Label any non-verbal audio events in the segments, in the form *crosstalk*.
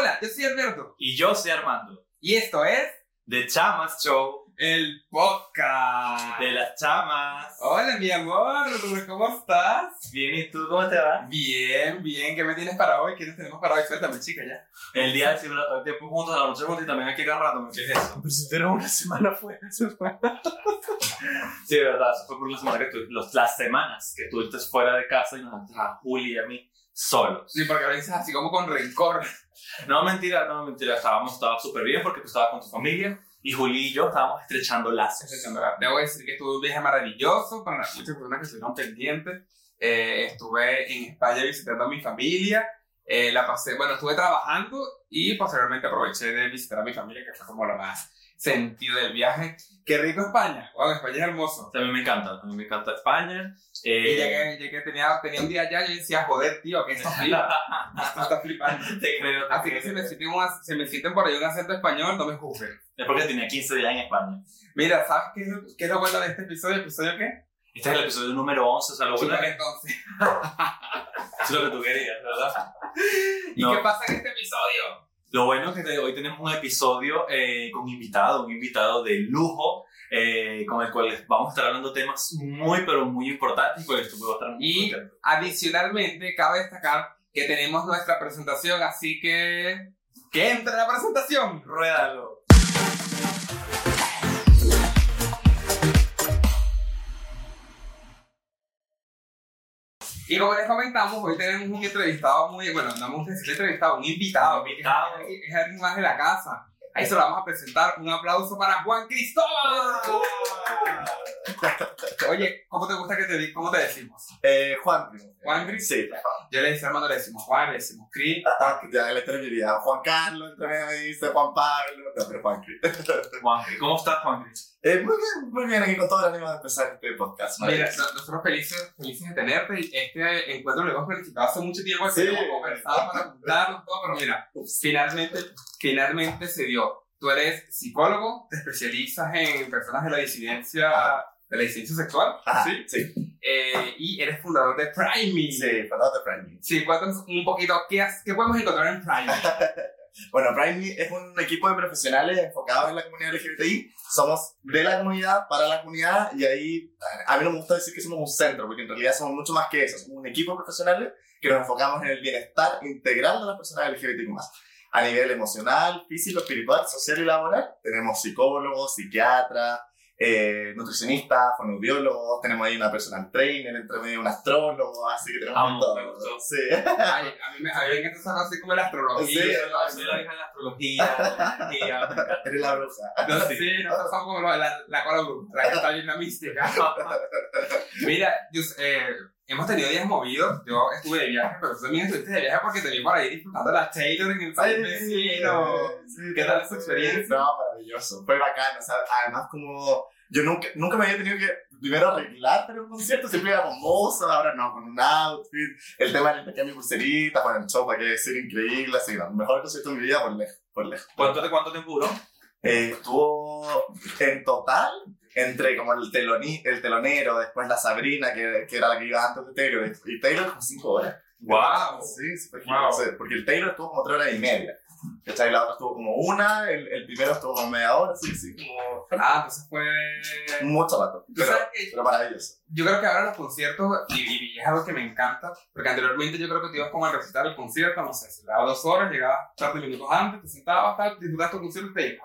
Hola, yo soy Alberto. Y yo soy Armando. Y esto es The Chamas Show. el podcast. De las chamas. Hola, mi amor. ¿Cómo estás? Bien, ¿y tú cómo te va? Bien, bien. ¿Qué me tienes para hoy? ¿Qué nos tenemos para hoy? Suéltame, chica, ya. El día todo el tiempo juntos, a la noche juntos y también aquí cada rato. ¿Qué es eso? Pero si una semana fuera, fue. Sí, de verdad, eso fue por la semana que tú, los, las semanas que estuviste fuera de casa y nos dejaste a Juli y a mí solos. Sí, porque a veces así como con rencor. No, mentira, no, mentira. Estábamos, estaba súper bien porque tú estabas con tu familia y Juli y yo estábamos estrechando lazos. Debo decir que estuve un viaje maravilloso para muchas personas que estuvieron pendientes. Eh, estuve en España visitando a mi familia. Eh, la pasé, bueno, estuve trabajando y posteriormente aproveché de visitar a mi familia, que fue como lo más sentido del viaje. Qué rico España. Wow, España es hermoso. A mí me encanta, a mí me encanta España. Y Eh, llegué, llegué, tenía, tenía un día allá y yo decía, joder, tío, que esto flipa. *laughs* Esto está flipando. te creo, te Así que creo. si me, si me sienten por ahí un acento español, no me juzguen. Es porque tenía 15 días en España. Mira, ¿sabes qué, qué es lo bueno de este episodio? ¿Episodio qué? Este es el episodio número 11, o sea, lo bueno entonces. *laughs* es lo que tú querías, ¿verdad? *laughs* ¿Y No. qué pasa en este episodio? Lo bueno es que hoy tenemos un episodio eh, con invitado, un invitado de lujo, eh, con el cual vamos a estar hablando temas muy, pero muy importantes y con esto estar muy Y- contento. Adicionalmente, cabe destacar que tenemos nuestra presentación, así que... ¡Que entre la presentación! Ruédalo. Y como les comentamos, hoy tenemos un entrevistado muy... Bueno, no vamos a decir entrevistado, un invitado. Un invitado. Es, es alguien más de la casa. Ahí se lo vamos a presentar. Un aplauso para Juan Cristóbal. Oye, ¿cómo te gusta que te ¿Cómo te decimos? Eh, Juan. Juan Cris. Sí. Yo le decía Armando, le decimos Juan, le decimos Cris. Ah, ya le terminaría. Juan Carlos, también me dice Juan Pablo. No, pero Juan Cris. *laughs* Juanji, ¿cómo estás, Juanji? Eh, muy bien, muy bien. Aquí con todo el ánimo de empezar este podcast. Mira, nosotros felices, felices de tenerte. Este encuentro lo hemos planificado hace mucho tiempo. Sí. Sí. Hemos conversado para juntarnos todo, pero mira, finalmente, finalmente se dio. Tú eres psicólogo, te especializas en personas de la disidencia, de la disidencia sexual, Ajá, ¿sí? Sí. Eh, y eres fundador de Prime. Sí, perdón de Prime. Sí, cuéntanos un poquito, ¿qué, qué podemos encontrar en Prime? *laughs* Bueno, Prime es un equipo de profesionales enfocados en la comunidad LGBTI. Somos de la comunidad, para la comunidad, y ahí a mí no me gusta decir que somos un centro, porque en realidad somos mucho más que eso. Somos un equipo de profesionales que nos enfocamos en el bienestar integral de las personas LGBTI+. A nivel emocional, físico, espiritual, social y laboral, tenemos psicólogos, psiquiatras, eh, nutricionistas, fonoaudiólogos, tenemos ahí una personal trainer, entre medio un astrólogo, así que tenemos todo. me gustó. Sí. Ay, a mí me, a mí me encanta esa como la astrología. Sí, ¿no? Soy la de la astrología, la. *laughs* Eres la bruja. No, sí, nosotros somos como la, la cola bruja, la que está bien la mística. *laughs* Mira, yo, eh, hemos tenido días movidos. Yo estuve de viaje, pero tú también estuviste de viaje porque te vi por ahí disfrutando la Taylor en el país vecino. sí, ¿Qué tal esa experiencia? No, maravilloso. Fue bacán. O sea, además, como yo nunca, nunca me había tenido que primero arreglar para un concierto. Siempre con moza, ahora no, con un outfit. El tema del intercambio de pulseritas, con el show, para que decir increíble. Así, el mejor concierto de mi vida por lejos. Por lejos. ¿Cuánto, cuánto tiempo duró? Eh, estuvo en total entre como el, teloni, el telonero, después la Sabrina, que, que era la que iba antes de Taylor, y Taylor como 5 horas. ¡Wow! Sí, sí, fue Wow. porque el Taylor estuvo como 3 horas y media. ¿Cachai? La otra estuvo como una, el, el primero estuvo como media hora, sí, sí, como Ah, entonces fue. mucho rato. Pero, que pero maravilloso. Yo creo que ahora los conciertos, y, y es algo que me encanta, porque anteriormente yo creo que te ibas como a recitar el concierto, no sé, se daba dos horas, llegabas 30 minutos antes, te sentabas, tal, disfrutabas tu concierto y te ibas.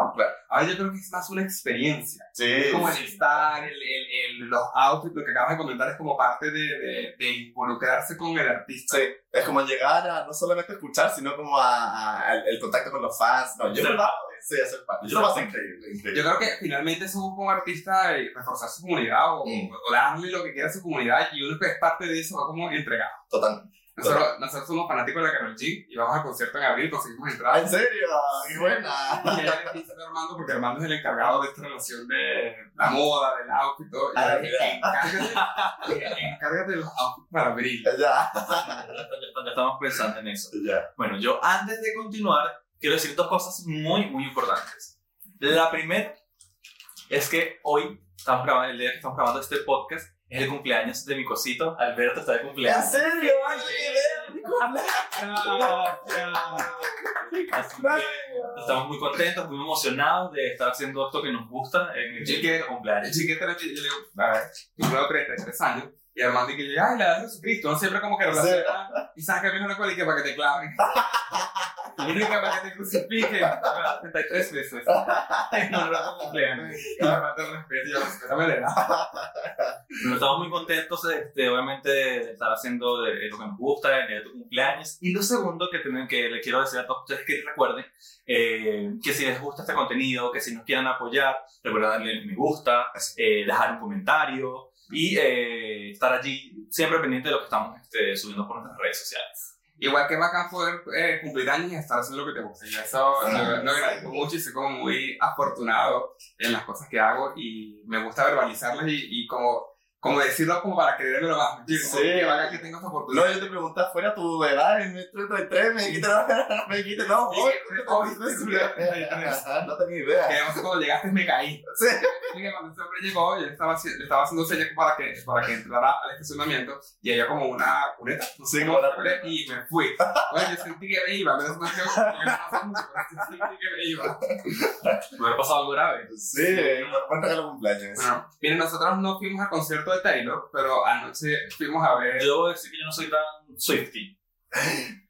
Ahora yo creo que es más una experiencia. Sí. Es como el sí. estar, el, el, el- los outfits, lo que acabas de comentar es como parte de, de, de involucrarse con el artista. Sí, es como llegar a no solamente escuchar, sino como a, a- el contacto con los fans. No, yo lo hago, sí, hacer parte. Yo lo paso increíble, increíble. Yo creo que finalmente eso busca un artista eh, reforzar su comunidad o, Mm. o darle lo que quiera a su comunidad y uno que es parte de eso va como entregado. Totalmente. Nosotros, nosotros somos fanáticos de la Karol G y vamos al concierto en abril, conseguimos Ah, entradas. ¿en serio? ¡Qué buena! Y ella le dice a Armando, porque Armando es el encargado de esta relación de la moda, del outfit y todo. Y Ah, yo le dije, encárgate, encárgate de los outfits para abril. Ya, Ya, ya estamos pensando en eso. ya. Bueno, yo antes de continuar, quiero decir dos cosas muy, muy importantes. La primera es que hoy, estamos grabando, el día que estamos grabando este podcast, es el cumpleaños de mi cosito. Alberto está de cumpleaños. ¿En serio? ¡Ay, qué Así que estamos muy contentos, muy emocionados de estar haciendo esto que nos gusta en el Sí, que- cumpleaños. El chiquito, yo le digo, a ver, yo tengo 33 años. Y Armando y que yo, ay, la de Jesucristo. No siempre como que relaciona. Y sabes que viene una cola y que para que te claven. *laughs* Y viene que para que te crucifiquen. 33 veces. *laughs* No, no, no, cumpleaños. Y Armando respeto, yo respétame la edad. Pero estamos muy contentos, este, obviamente, de estar haciendo de, de lo que nos gusta en el tu cumpleaños. Y lo segundo que, tienen, que le quiero decir a todos ustedes que recuerden eh, que si les gusta este contenido, que si nos quieren apoyar, recuerden darle me gusta, eh, dejar un comentario y eh, estar allí siempre pendiente de lo que estamos este, subiendo por nuestras redes sociales. Igual que bacán poder eh, cumplir años y estar haciendo lo que te gusta. Y eso lo, lo agradezco mucho y soy como muy afortunado en las cosas que hago y me gusta verbalizarlas y, y como, como decirlo como para creérmelo más. Sí. Que bacán que tengo esa oportunidad. No, yo te preguntaba fuera tu edad en el 33, me dijiste, no, *laughs* me dijiste, no, hoy, no tenía idea. Que además cuando llegaste me caí. Sí. Que cuando ese hombre llegó, yo le estaba, le estaba haciendo señas para que, para que entrara al estacionamiento y había como una cuneta. No sé cómo una llama, Y me fui. Oye, yo sentí que me iba. Me pero sentí que me iba. ¿Me hubiera pasado algo grave? Sí, regalo de cumpleaños. Bueno, miren, nosotros no fuimos al concierto de Taylor, pero anoche fuimos a ver. Yo debo decir que yo no soy tan Swifty. *laughs*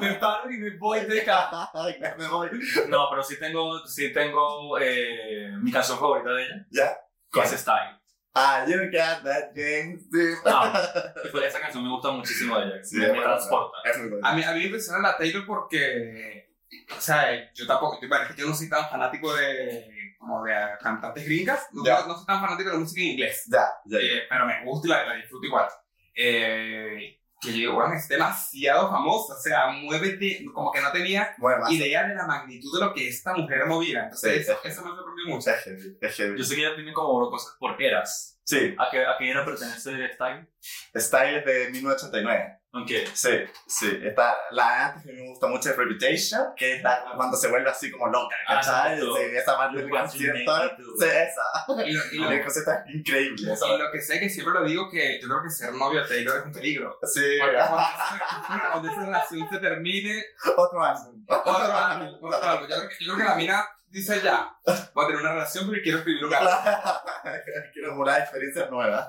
me paro y me voy de acá. Ay, me voy. No, pero sí tengo, sí tengo eh, mi canción favorita de ella. ¿Ya? Que es Style. Ah, you got that James. Ah, *laughs* pues esa canción me gusta muchísimo de ella. Sí, me, buena. transporta. Bueno. A mí, a mí me impresiona la Taylor porque. O sea, yo tampoco. Bueno, es que yo no soy tan fanático de. Como de cantantes gringas. No, Ya. no soy tan fanático de la música en inglés. Ya, ya. Eh, pero me gusta y la, la disfruto igual. Eh, que yo digo, bueno, es demasiado famosa. O sea, muévete. Como que no tenía Bueno, idea de la magnitud de lo que esta mujer movía. Entonces, Sí, eso, eso me sorprendió mucho. Es heavy, es heavy. Yo sé que ella tiene como cosas por eras. Sí, ¿A qué, a qué era pertenece Style? Style es de 1989. Aunque Sí, sí. Esta, la antes que me gusta mucho es Reputation, que es la, cuando se vuelve así como loca, Ah, ¿cachai? exacto. Sí, esa parte del concierto. Sí, esa. Y lo, y lo- la cosa está increíble. Esa. y lo que sé que siempre lo digo que yo creo que ser novio de Taylor es un peligro. Sí, Porque cuando esa- cuando esa relación se termine, otro álbum. otro álbum, otro. Yo que, yo creo que la mina dice ya, voy a tener una relación porque quiero escribir un álbum. *laughs* Quiero una experiencia nueva.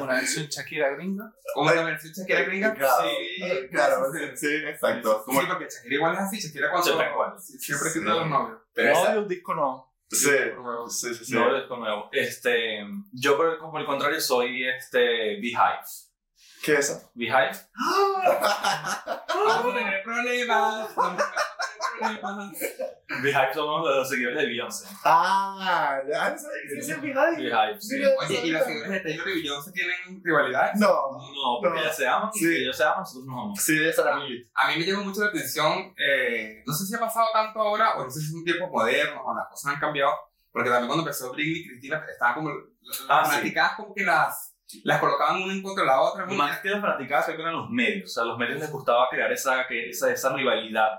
Una versión Shakira gringa. Como una versión Shakira gringa. Claro, Sí, claro, sí, exacto. Sí, porque Shakira igual es así, Shakira cuando... Siempre igual. Siempre Sí. quita a los novios. Pero no, esa, un disco nuevo. sí, sí, sí, sí. no es nuevo. Este, yo por, por el contrario soy este Beehive. ¿Qué es eso? Beehive. *laughs* Vamos a tener problemas. Beehive somos los seguidores de Beyoncé. Ah, ya no sabía que se Oye, ¿y los seguidores de Taylor y Beyoncé tienen rivalidades? No, No, porque No. ellas se aman y Sí. si ellos se aman, nosotros nos amamos. sí, esa era mi. A mí me llama mucho la atención, eh, no sé si ha pasado tanto ahora o no sé si es un tiempo moderno o las cosas han cambiado, porque también cuando empezó Britney y Cristina estaban como las Ah, sí. fanaticadas como que las, las colocaban una en contra de la otra. Más que las fanaticadas, creo que eran los medios. O sea, a los medios les gustaba crear esa, que- esa, esa rivalidad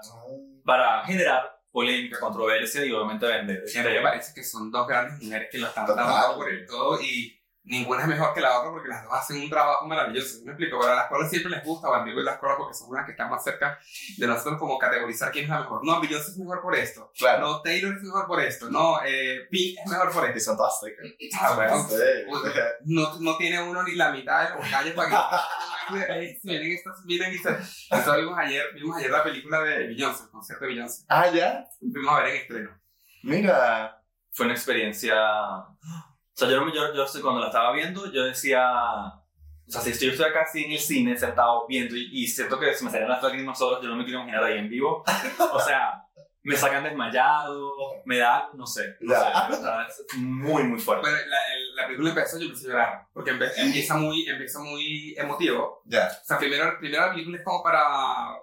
para generar polémica, controversia y obviamente vender. Mí me parece que son dos grandes mujeres que lo están dando por el todo y ninguna es mejor que la otra porque las dos hacen un trabajo maravilloso. ¿Me explico? Pero a las cuales siempre les gusta, o digo las cuales porque son las que están más cerca de nosotros como categorizar quién es la mejor. No, Beyoncé es mejor por esto. Claro. No, Taylor es mejor por esto. No, eh, Pink es mejor por esto. todas secas. Ah, bueno. No, no tiene uno ni la mitad de los calles para que *laughs* miren estas miren estas Entonces vimos ayer vimos ayer la película de Beyoncé el concierto de Beyoncé Ah, ya. fuimos a ver en estreno Mira. Fue una experiencia... O sea, yo, no yo, yo cuando la estaba viendo, yo decía... O sea, si estoy, yo estoy acá así en el cine, sentado, viendo, y, y siento que se me salían las lágrimas solas, yo no me quiero imaginar ahí en vivo. O sea, me sacan desmayado, me da, no sé. No Ya. sé, o sea, es muy, muy fuerte. bueno la, el- la película empezó yo empecé a llorar porque empe- empieza muy empieza muy emotivo Ya. o sea primero, primero la película es como para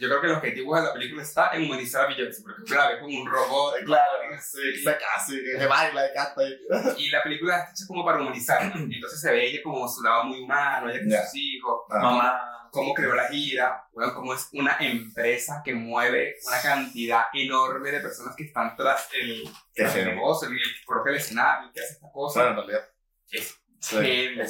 yo creo que el objetivo de la película está en humanizar a Beyoncé porque la ves como un robot Claro. Sí, se casi, que baila, que y la película está hecha como para humanizarla entonces se ve ella como su lado muy humano ella con Ya. sus hijos Ah. Mamá, cómo creó la gira, bueno, cómo es una empresa que mueve una cantidad enorme de personas que están tras el, tras el negocio, el, el el escenario, que hace esta cosa. Bueno, en realidad. Es Sí.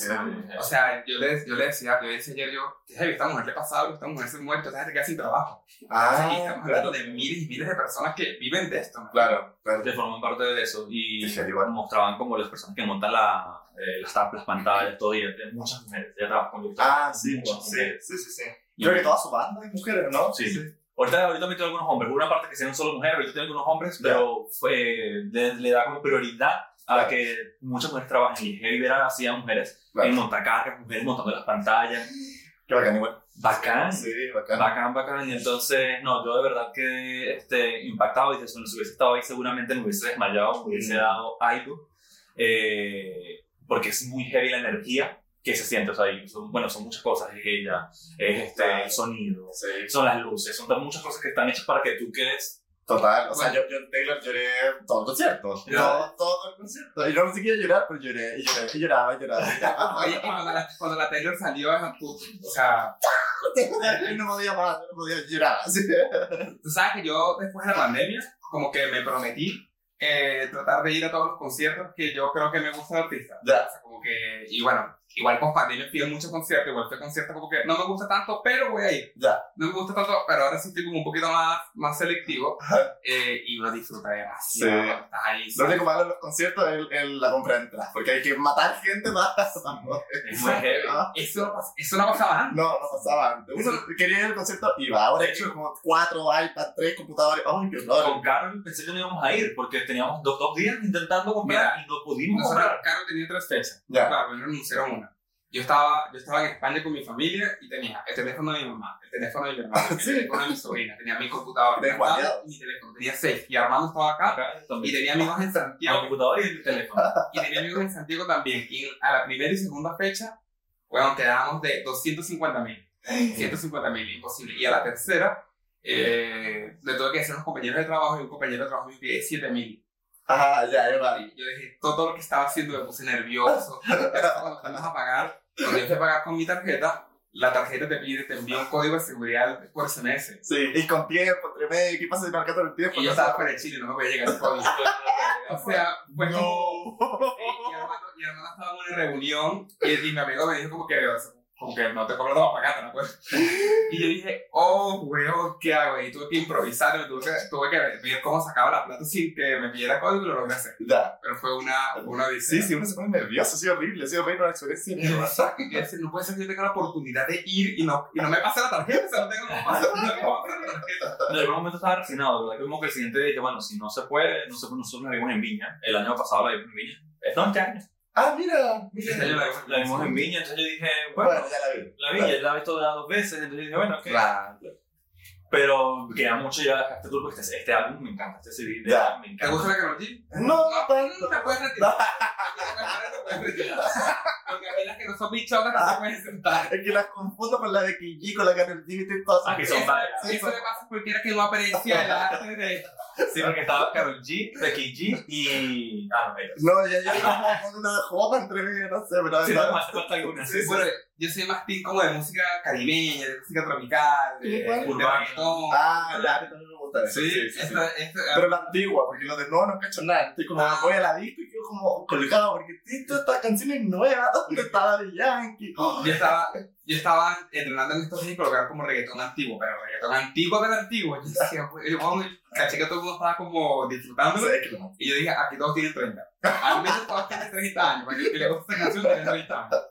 O sea, yo le, yo le decía, yo le decía ayer, yo, "Qué heavy, esta mujer le pasa algo, esta mujer se muere, esta gente queda sin trabajo. O sea, y Ah, estamos hablando de miles y miles de personas que viven de esto. claro, claro. que forman parte de eso y Sí, igual. mostraban como las personas que montan la, eh, las tablas, pantallas, todo y muchas mujeres. Ya trabajo con Ah, sí, muchas sí, mujeres. sí, sí, sí. Y- Creo que toda su banda es mujeres, ¿no? Sí. Ahorita, ahorita metió algunos hombres. Hubo una parte que sean solo mujeres, ahorita tienen algunos hombres, pero fue, le, le da como prioridad a Claro. que muchas mujeres trabajen. Y Heavy era así a mujeres en montacargas, mujeres montando las pantallas. Qué bacán, igual. Bacán. Sí, bacán. Bacán, bacán. Y entonces, no, yo de verdad que este, impactado. Y si hubiese estado ahí, seguramente me hubiese desmayado, me hubiese Mm. dado algo. Eh, porque es muy heavy la energía que se siente. O sea, son- bueno, son muchas cosas. Es ella, es este, el sonido, Sí, son las luces, son muchas cosas que están hechas para que tú quedes. Total. O sea, yo, yo en Taylor lloré todo el concierto. Todo, todo el concierto. Y no sé qué llorar, pero lloré, y lloré, y lloraba, y lloraba. *laughs* y lloraba. Oye, cuando la, cuando la Taylor salió, tú, o sea, *laughs* no podía más, no podía llorar. Así. *laughs* tú sabes que yo después de la pandemia, como que me prometí eh, tratar de ir a todos los conciertos que yo creo que me gusta el artista. Ya. O sea, como que, y bueno, igual con pandemia fui a muchos conciertos, igual fui a conciertos como que no me gusta tanto, pero voy a ir. Ya. No me gusta tanto, pero ahora sí estoy como un poquito más, más selectivo eh, y uno disfruta demasiado. Sí. Estás ahí. Lo único malo en los conciertos es, es la compra de entradas, porque hay que matar gente más. *laughs* Es muy heavy. Eso, eso no pasaba antes. No, no pasaba antes. Uno quería ir al concierto y va. Ahora he hecho como cuatro iPads, tres computadores. ¡Ay, qué horror! Con Carol pensé que no íbamos a ir porque teníamos dos, dos días intentando comprar Mira, y no pudimos comprar. Carlos tenía tres fechas. Ya. Claro, primero anunciaron una. Yo estaba, yo estaba en España con mi familia y tenía el teléfono de mi mamá, el teléfono de mi hermano, el *laughs* teléfono de mi sobrina, tenía mi computador, De mi mi teléfono. Tenía seis. Y Armando estaba acá y tenía amigos en Santiago. computador y el teléfono. *laughs* Y tenía amigos en Santiago también. Y a la primera y segunda fecha, bueno, quedábamos de 250 mil. 150 mil, imposible. Y a la tercera, eh, le tuve que decir a unos compañeros de trabajo y un compañero de trabajo me pidió 7 mil. Ajá, ya, ya yo dije, todo lo que estaba haciendo me puse nervioso. Cuando fuimos a pagar, cuando yo a pagar con mi tarjeta, la tarjeta te pide, te envía un código de seguridad por SMS. Sí, y con tiempo, entre medio, ¿qué pasa si marcando el tiempo? Y yo estaba fuera de Chile, no me podía llegar el código. *laughs* O sea, como... No. Y hermano, y hermano estaba en una reunión y, y mi amigo me dijo como que, o sea, como que no te cobro la pagata, ¿no? Pues. *laughs* Y yo dije, oh, weón, ¿qué hago? Y tuve que improvisar, me tuve que, tuve que ver cómo sacaba la plata sin que me pidiera código y lo logré hacer. Ya. Pero fue una, una Sí, odisea. sí, uno se pone nervioso, ha sido horrible, ha sido horrible una experiencia. nueva. Exacto, y decir, no puede ser que yo tenga la oportunidad de ir y no, y no me pase la tarjeta, o sea, no tengo cómo pasar no pasar la tarjeta. En algún momento estaba resignado, ¿verdad? Que como que el siguiente dije, bueno, si no se puede, no se puede, nosotros la vimos en Viña. El año pasado la vimos en Viña. No, este año. Ah, mira, mira. la vimos- La vimos en Viña, entonces yo dije, bueno, Bueno, ya la vi. la vi, ya la he visto dos veces, entonces yo dije, bueno, ok. Claro. Pero queda mucho ya este tour, porque este, este álbum me encanta, este CD de- me ¿Te encanta. gusta la Karol G? No, no tanto. Te puedes retirar. Te puedes retirar. Porque hay las que no son bichotas no se pueden sentar. Es que las confundo con la de Kiki, con la Carol G y todas Ah, que son Eso- varias. Eso le pasa a cualquiera que no aprecia el arte de... Sí, porque estaba Karol G, Becky G y... Ah, no, ellos. No, ya yo como con una jota entre medio, no sé, pero... Sí, no, más falta algunas. Sí, sí. Yo soy más team como de música caribeña, de música tropical, de, reggaetón. Ah, ya, a mí también me gusta. Sí, sí, sí. esta- esta- Pero la antigua, porque lo de no, no cacho nada. Estoy como, Ah. voy a la disco y quedo como colgado, porque esto, esta canción es nueva, ¿dónde está de Yankee? yo estaba, yo estaba entrenando en estos días y colocar como reggaetón antiguo, pero reggaetón antiguo del antiguo. Yo decía, pues, bueno, caché que todo el mundo estaba como no. Y yo dije, aquí todos tienen 30. Al menos todos tienen 30 años. Para que que le guste esta canción, tienen 30 años.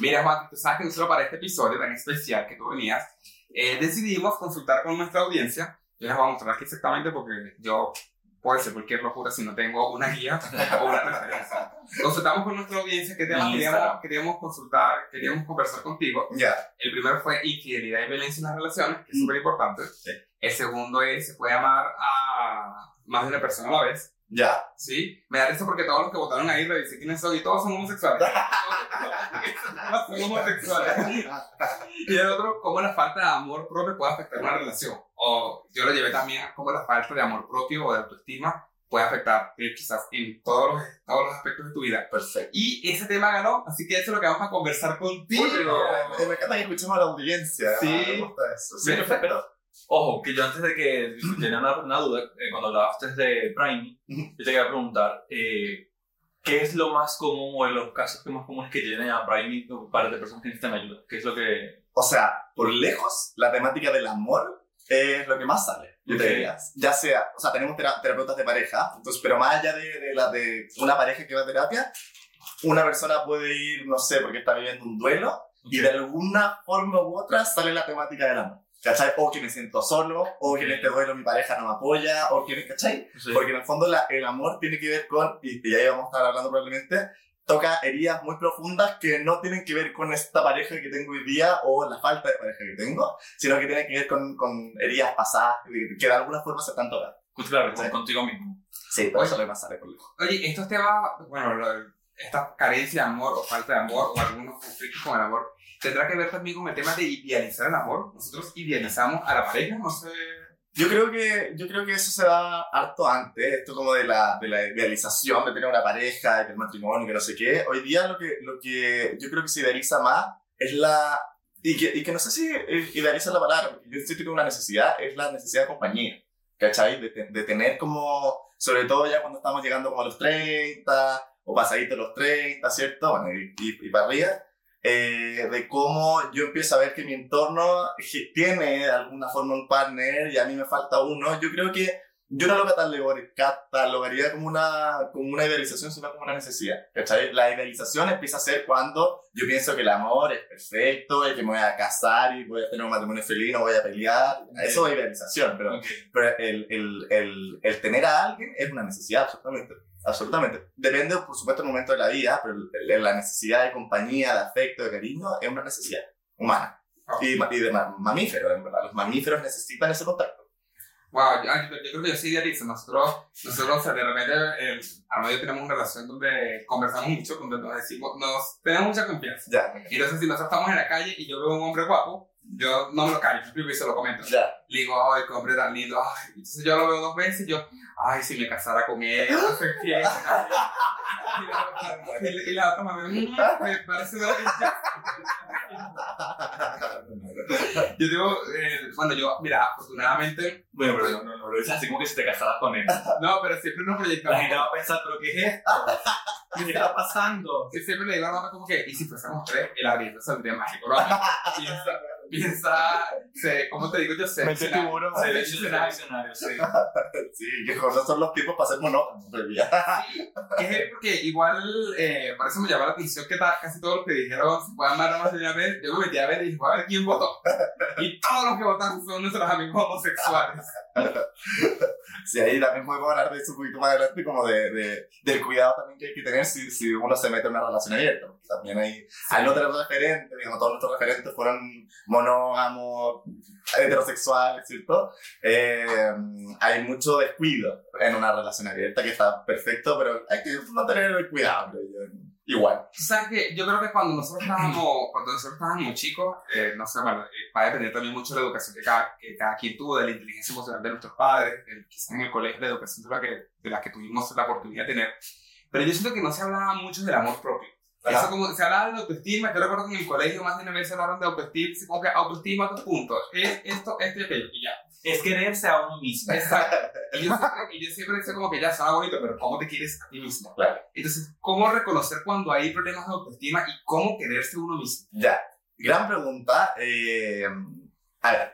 Mira, Juan, tú sabes que nosotros para este episodio tan especial que tú venías, eh, decidimos consultar con nuestra audiencia. Yo les voy a mostrar aquí exactamente porque yo puedo decir cualquier locura si no tengo una guía o una referencia. Consultamos con nuestra audiencia qué temas queríamos, queríamos consultar, queríamos conversar contigo. Ya, El primero fue infidelidad y violencia en las relaciones, que es súper importante. El segundo es, se puede amar a más de una persona a la vez. Ya. ¿Sí? Me da risa porque todos los que votaron ahí revisé quiénes son y todos son homosexuales. *laughs* todos son homosexuales. Y el otro, cómo la falta de amor propio puede afectar una relación. O yo lo llevé también a cómo la falta de amor propio o de autoestima puede afectar eh, quizás en todos los, todos los aspectos de tu vida. Perfecto. Y ese tema ganó, así que eso es lo que vamos a conversar contigo. Eh, Me encanta que escuchemos a la audiencia. Sí. Me gusta eso. Sí, perfecto. Ojo, que yo antes de que *laughs* tenía una, una duda, eh, cuando hablaste de Prime, yo te quería preguntar, eh, ¿qué ¿Qué es lo más común o en los casos que más comunes que llegan a Prime para de personas que necesitan ayuda? ¿Qué es lo que...? O sea, por lejos, la temática del amor es lo que más sale, yo te Ok. diría. Ya sea, o sea, tenemos tera- terapeutas de pareja, entonces, pero más allá de, de la de una pareja que va a terapia, una persona puede ir, no sé, porque está viviendo un duelo, y de alguna forma u otra sale la temática del amor. ¿Cachai? O que me siento solo, o que en este duelo mi pareja no me apoya, o que, ¿cachai? Sí. Porque en el fondo la- el amor tiene que ver con, y, y ahí vamos a estar hablando probablemente, toca heridas muy profundas que no tienen que ver con esta pareja que tengo hoy día o la falta de pareja que tengo, sino que tienen que ver con, con heridas pasadas que, de alguna forma se están tocando. Claro, Sí. con- contigo mismo. Sí, por eso Oye. le más sale por lejos. Oye, estos temas, bueno, lo- esta carencia de amor o falta de amor o algunos conflictos con el amor, ¿tendrá que ver también con el tema de idealizar el amor? Nosotros idealizamos a la pareja, no sé. Yo creo que, yo creo que eso se da harto antes, esto como de la, de la idealización de tener una pareja, del matrimonio, que no sé qué. Hoy día lo que, lo que yo creo que se idealiza más es la... Y que, y que no sé si eh, idealiza la palabra, yo siento que una necesidad es la necesidad de compañía, ¿cachai? De, de tener como, sobre todo ya cuando estamos llegando como a los 30, o pasaditos los 30, ¿cierto? Bueno, y, y, y para arriba, eh, de cómo yo empiezo a ver que mi entorno tiene de alguna forma un partner y a mí me falta uno, yo creo que yo no lo catalogaría, como una, como una idealización, sino como una necesidad. ¿cachai? La idealización empieza a ser cuando yo pienso que el amor es perfecto y que me voy a casar y voy a tener un matrimonio feliz, no voy a pelear. Eso es idealización, pero, Ok. pero el, el, el, el tener a alguien es una necesidad, absolutamente. Absolutamente. Depende, por supuesto, del momento de la vida, pero la necesidad de compañía, de afecto, de cariño, es una necesidad humana. Y, ma- y de ma- mamíferos, en verdad. Los mamíferos necesitan ese contacto. Wow, yo, yo- creo que yo sí idealizo. Nosotros, nosotros o sea, de repente, eh, y yo tenemos una relación donde conversamos mucho, donde nos decimos, nos tenemos mucha confianza. Ya, Y entonces, si nosotros estamos en la calle y yo veo a un hombre guapo, yo no me lo callo, yo primero se lo comento. ya. Le digo, ay, qué hombre tan lindo. Ay, entonces yo lo veo dos veces y yo, ay, si me casara con él, no sé qué. *laughs* Y la- Y la otra me ve, "Mm, me parece una Yo digo, eh, bueno, yo, mira, afortunadamente, Bueno, pero no, no, no lo dices así como que si te casaras con él. *laughs* no, pero siempre nos La proyectamos. gente va a pensar, ¿pero qué es esto? ¿Qué está pasando? que siempre le digo a mamá como que, y si fuésemos tres, el abriendo saldría mágico, ¿no? Piensa, piensa, se, ¿cómo te digo yo? Se, Mente tiburón. se- Sí, se- diccionario, sí. *laughs* Sí, que no son los tipos para ser ya. Sí, que es porque igual, eh, por eso me llama la atención que casi todos los que dijeron se puede amar a más de una vez, yo me metí a ver y dije, voy a ver quién votó. Y todos los que votaron son nuestros amigos homosexuales. *laughs* Sí, ahí también podemos hablar de eso un poquito más adelante, como de, de, del cuidado también que hay que tener si, si uno se mete en una relación abierta. porque También hay, al no tener referentes, digamos, todos nuestros referentes fueron monógamos, heterosexuales, ¿cierto? Eh, hay mucho descuido en una relación abierta que está perfecto, pero hay que mantener el cuidado, creo yo. Igual. Sabes que yo creo que cuando nosotros *clears throat* estábamos, cuando nosotros estábamos chicos, eh, no sé, bueno, eh, va a depender también mucho de la educación que cada, que cada quien tuvo, de la inteligencia emocional de nuestros padres, de- quizás en el colegio, la educación de la, que, de la que tuvimos la oportunidad de tener. Pero yo siento que no se hablaba mucho del amor propio. Eso como se hablaba de la autoestima, yo recuerdo que en el colegio más de una vez se hablaron de autoestima, como que autoestima, dos puntos, es esto, esto y aquello, y ya. Es quererse a uno mismo. Exacto. Y yo siempre, y yo siempre decía como que ya suena bonito, pero ¿cómo te quieres a ti mismo? Claro. Entonces, ¿cómo reconocer cuando hay problemas de autoestima y cómo quererse uno mismo? Ya, gran pregunta. Eh, a ver,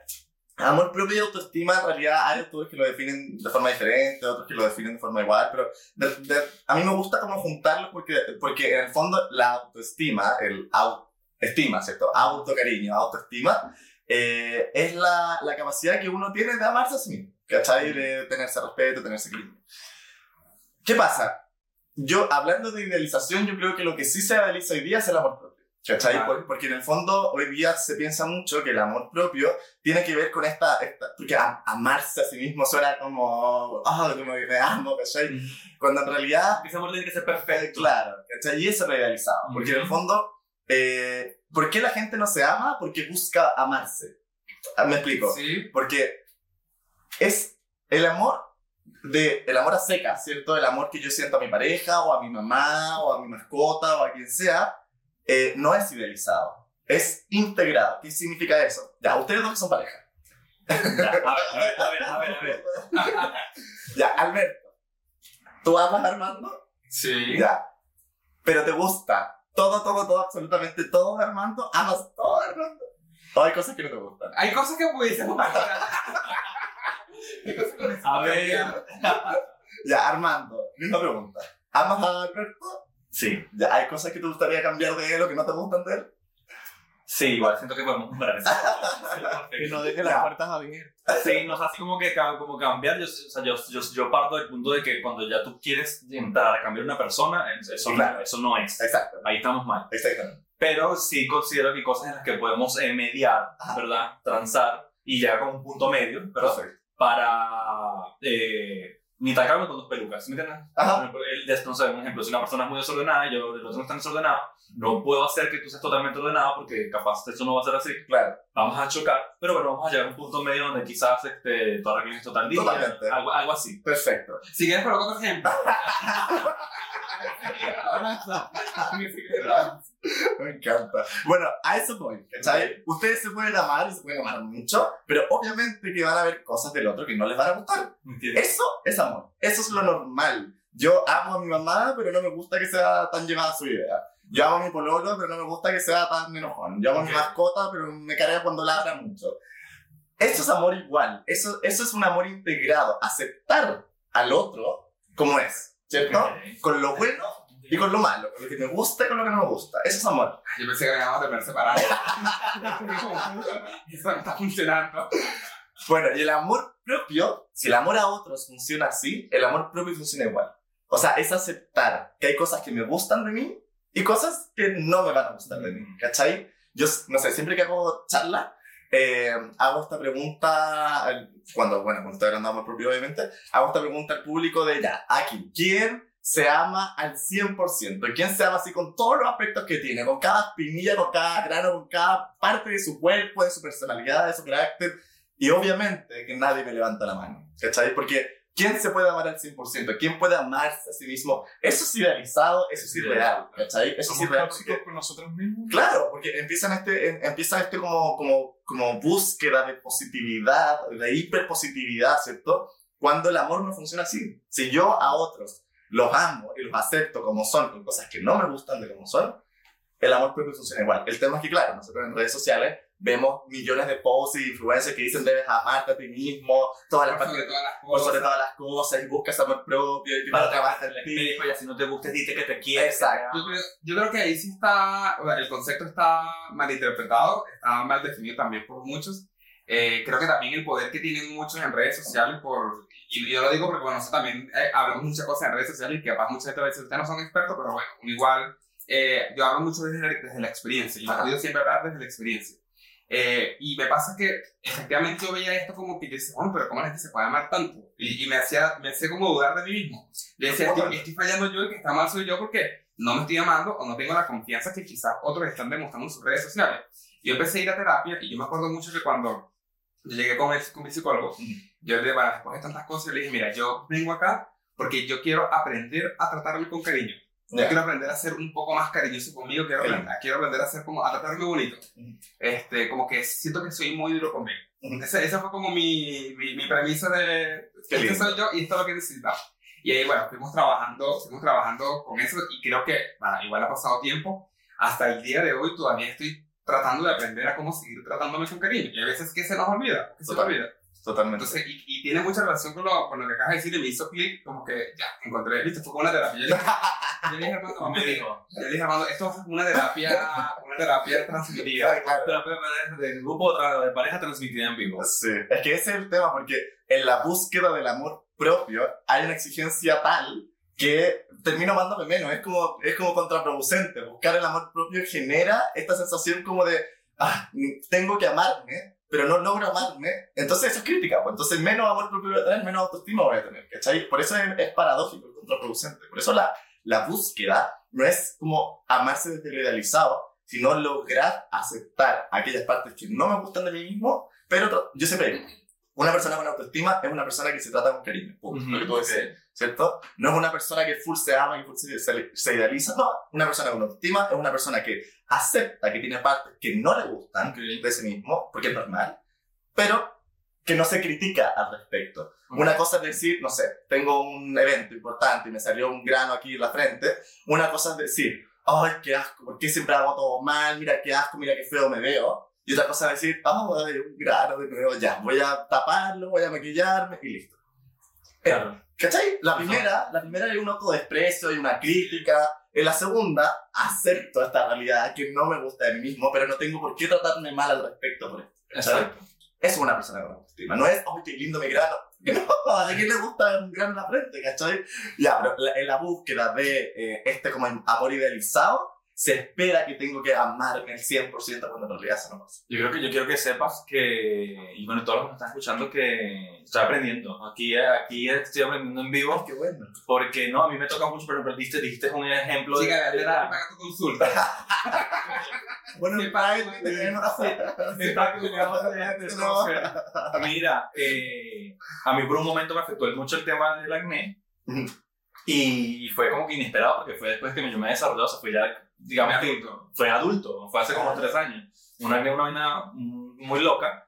amor propio y autoestima, en realidad hay autores que lo definen de forma diferente, otros que lo definen de forma igual, pero de- de- a mí me gusta como juntarlos porque, porque en el fondo la autoestima, el autoestima, ¿cierto? Autocariño, autoestima, eh, es la, la capacidad que uno tiene de amarse a sí mismo, ¿cachai? De tenerse respeto, tenerse cariño. ¿Qué pasa? Yo, hablando de idealización, yo creo que lo que sí se idealiza hoy día es el amor propio. ¿Cachai? Por- Porque en el fondo hoy día se piensa mucho que el amor propio tiene que ver con esta, esta porque a- amarse a sí mismo suena como, ah, como que me amo, ¿cachai? Cuando en realidad, Ese amor tiene que ser perfecto. claro, ¿cachai? Y eso es lo idealizado. Porque en el fondo, eh, ¿por qué la gente no se ama? Porque busca amarse. Ah, Me explico. Sí. Porque es el amor de el amor a seca, ¿cierto? El amor que yo siento a mi pareja o a mi mamá o a mi mascota o a quien sea, eh, no es idealizado, es integrado. ¿Qué significa eso? Ya, ustedes dos que son pareja. Ya, a ver, a ver, a ver, a ver, a ver. *laughs* Ya, Alberto, ¿tú amas a Armando? Sí. Ya. pero te gusta todo, todo, todo, absolutamente todo de Armando, amas todo de Armando. O hay cosas que no te gustan. Hay cosas que pudiésemos mejorar. Hay cosas que A *laughs* ver. *laughs* Ya, Armando, misma pregunta. ¿Amas a Alberto? Sí, Ya, ¿hay cosas que te gustaría cambiar de él o que no te gustan de él? Sí, igual siento que podemos mejorar eso. *laughs* Que no deje Ya. las puertas abiertas. Sí, no es así como que como cambiar. Yo, o sea, yo, yo, yo parto del punto de que cuando ya tú quieres entrar a cambiar una persona, eso, Claro. no, eso no es. Exacto, Ahí estamos mal. exactamente. Pero sí considero que hay cosas en las que podemos eh, mediar, Ajá. ¿verdad? Transar y llegar con un punto medio, ¿verdad? Perfecto. Para eh, ni tacarme con dos pelucas, ¿sí ¿me entiendes? Ajá, no sé, un ejemplo, si una persona es muy desordenada y yo el otro no está desordenado, no puedo hacer que tú seas totalmente ordenado porque capaz eso no va a ser así. claro. Vamos a chocar, pero bueno, vamos a llegar a un punto medio donde quizás este, tú arregles esto tal día, Totalmente. algo, algo así. Perfecto. Si quieres, coloco otro ejemplo. *laughs* *laughs* *laughs* Me encanta. Bueno, a eso voy, ¿cachai? Ustedes se pueden amar y se pueden amar mucho, pero obviamente que van a haber cosas del otro que no les van a gustar. ¿Me entiendes? Eso es amor. Eso es lo normal. Yo amo a mi mamá, pero no me gusta que sea tan llevada a su idea. Yo amo a mi pololo, pero no me gusta que sea tan enojón. Yo amo a mi mascota, pero me carga cuando ladra mucho. Eso es amor igual. Eso, eso es un amor integrado. Aceptar al otro como es, ¿cierto? Ok. Con lo bueno y con lo malo. Con lo que me gusta y con lo que no me gusta. Eso es amor. Yo pensé que veníamos de ver separados. *laughs* Eso no está funcionando. Bueno, y el amor propio, si el amor a otros funciona así, el amor propio funciona igual. O sea, es aceptar que hay cosas que me gustan de mí y cosas que no me van a gustar de mí, ¿cachai? Yo, no sé, siempre que hago charla, eh, hago esta pregunta, cuando, bueno, cuando estoy hablando de amor propio, obviamente, hago esta pregunta al público de, ya, aquí, ¿quién se ama al 100%? ¿Quién se ama así con todos los aspectos que tiene? Con cada espinilla, con cada grano, con cada parte de su cuerpo, de su personalidad, de su carácter. Y obviamente que nadie me levanta la mano, ¿cachai? Porque ¿quién se puede amar al 100%? ¿Quién puede amarse a sí mismo? Eso es idealizado, eso es irreal, ¿cachai? Eso es irreal. tóxicos porque- con nosotros mismos. Claro, porque empiezan este, em- empieza este como, como, como búsqueda de positividad, de hiperpositividad, ¿cierto? Cuando el amor no funciona así. Si yo a otros los amo y los acepto como son, con cosas que no me gustan de como son, el amor propio funciona igual. El tema es que, claro, nosotros en redes sociales vemos millones de posts y influencers que dicen debes amarte a ti mismo, todas las Por sobre todas las por sobre cosas. todas las cosas y buscas amor propio y para trabajar en ti. y así no te gusta, dite que te quieres. Exacto. Yo creo, yo creo que ahí sí está, el concepto está mal interpretado, está mal definido también por muchos. Eh, creo que también el poder que tienen muchos en redes sociales, por, y yo lo digo porque bueno, nosotros también eh, hablamos muchas cosas en redes sociales y que capaz muchas veces ustedes no son expertos, pero bueno, igual, eh, yo hablo mucho desde la, desde la experiencia, y me siempre hablar desde la experiencia. Eh, y me pasa que efectivamente yo veía esto como que yo decía, bueno, pero ¿cómo la gente se puede amar tanto? Y, y me, hacía, me hacía como dudar de mí mismo. Yo decía, estoy, estoy fallando yo, el que está mal soy yo porque no me estoy amando o no tengo la confianza que quizás otros están demostrando en sus redes sociales. Yo empecé a ir a terapia y yo me acuerdo mucho que cuando yo llegué con, el, con mi psicólogo, yo le bueno, después de tantas cosas, le dije, mira, yo vengo acá porque yo quiero aprender a tratarme con cariño. Yo Ya. quiero aprender a ser un poco más cariñoso conmigo, quiero, aprender, quiero aprender a ser como, a tratarme bonito. Este, como que siento que soy muy duro conmigo. Ujú. Esa, esa fue como mi, mi, mi premisa de, Qué este lindo. soy yo y esto es lo que necesitaba. Y ahí, bueno, fuimos trabajando, fuimos trabajando con eso y creo que, bueno, igual ha pasado tiempo. Hasta el día de hoy todavía estoy tratando de aprender a cómo seguir tratándome con cariño. Y hay veces que se nos olvida, que se nos olvida. Totalmente. Entonces, y, y tiene mucha relación con lo, con lo que acabas de decir y me hizo clic, como que ya, encontré, viste, fue como una terapia. Yo le dije, a Armando, Me dijo. yo le dije a Armando, esto a como una terapia, una terapia transmitida. Claro. Terapia de grupo de pareja transmitida en vivo. Sí, es que ese es el tema, porque en la búsqueda del amor propio hay una exigencia tal que termino amándome menos. Es como, es como contraproducente. Buscar el amor propio genera esta sensación como de, ah, tengo que amarme, pero no logro amarme. Entonces eso es crítica. Pues. Entonces menos amor propio voy a tener, menos autoestima voy a tener. ¿cachai? Por eso es, es paradójico, contraproducente. Por eso la, la búsqueda no es como amarse desde lo idealizado, sino lograr aceptar aquellas partes que no me gustan de mí mismo, pero yo siempre digo, una persona con autoestima es una persona que se trata con cariño, punto, Ujú. lo que tú decías, ¿cierto? No es una persona que full se ama y full se, se- se idealiza, no, una persona con autoestima es una persona que acepta que tiene partes que no le gustan Ok. de sí mismo, porque es normal, pero que no se critica al respecto. Una cosa es decir, no sé, tengo un evento importante y me salió un grano aquí en la frente. Una cosa es decir, ay, qué asco, ¿por qué siempre hago todo mal? Mira qué asco, mira qué feo me veo. Y otra cosa es decir, ay, un grano de nuevo, ya, voy a taparlo, voy a maquillarme y listo. Claro. ¿Cachai? La Ajá. primera, la primera hay un autodesprecio, hay una crítica. En la segunda, acepto esta realidad que no me gusta de mí mismo, pero no tengo por qué tratarme mal al respecto por esto. ¿cachai? Exacto. Es una persona con autoestima. No es, ¡ay, qué lindo mi grano! *laughs* No, ¿a quién le gusta un grano en la frente? ¿Cachai? Ya, pero en la búsqueda de eh, este como amor idealizado, se espera que tengo que amarme el 100% cuando en realidad eso no pasa. Yo creo que yo quiero que sepas que, y bueno, todos los que me están escuchando, que estoy aprendiendo. Aquí, aquí estoy aprendiendo en vivo, ¡Qué bueno! porque no, a mí me toca mucho, pero diste, dijiste un ejemplo Sí, de, que de paga tu consulta. *laughs* Bueno, Sí, para para- *laughs* Mira, eh, a mí por un momento me afectó mucho el tema del acné. Y fue como que inesperado porque fue después que yo me desarrollé, o sea, fue ya, digamos que fue adulto, fue hace como tres años. Una una vaina muy loca.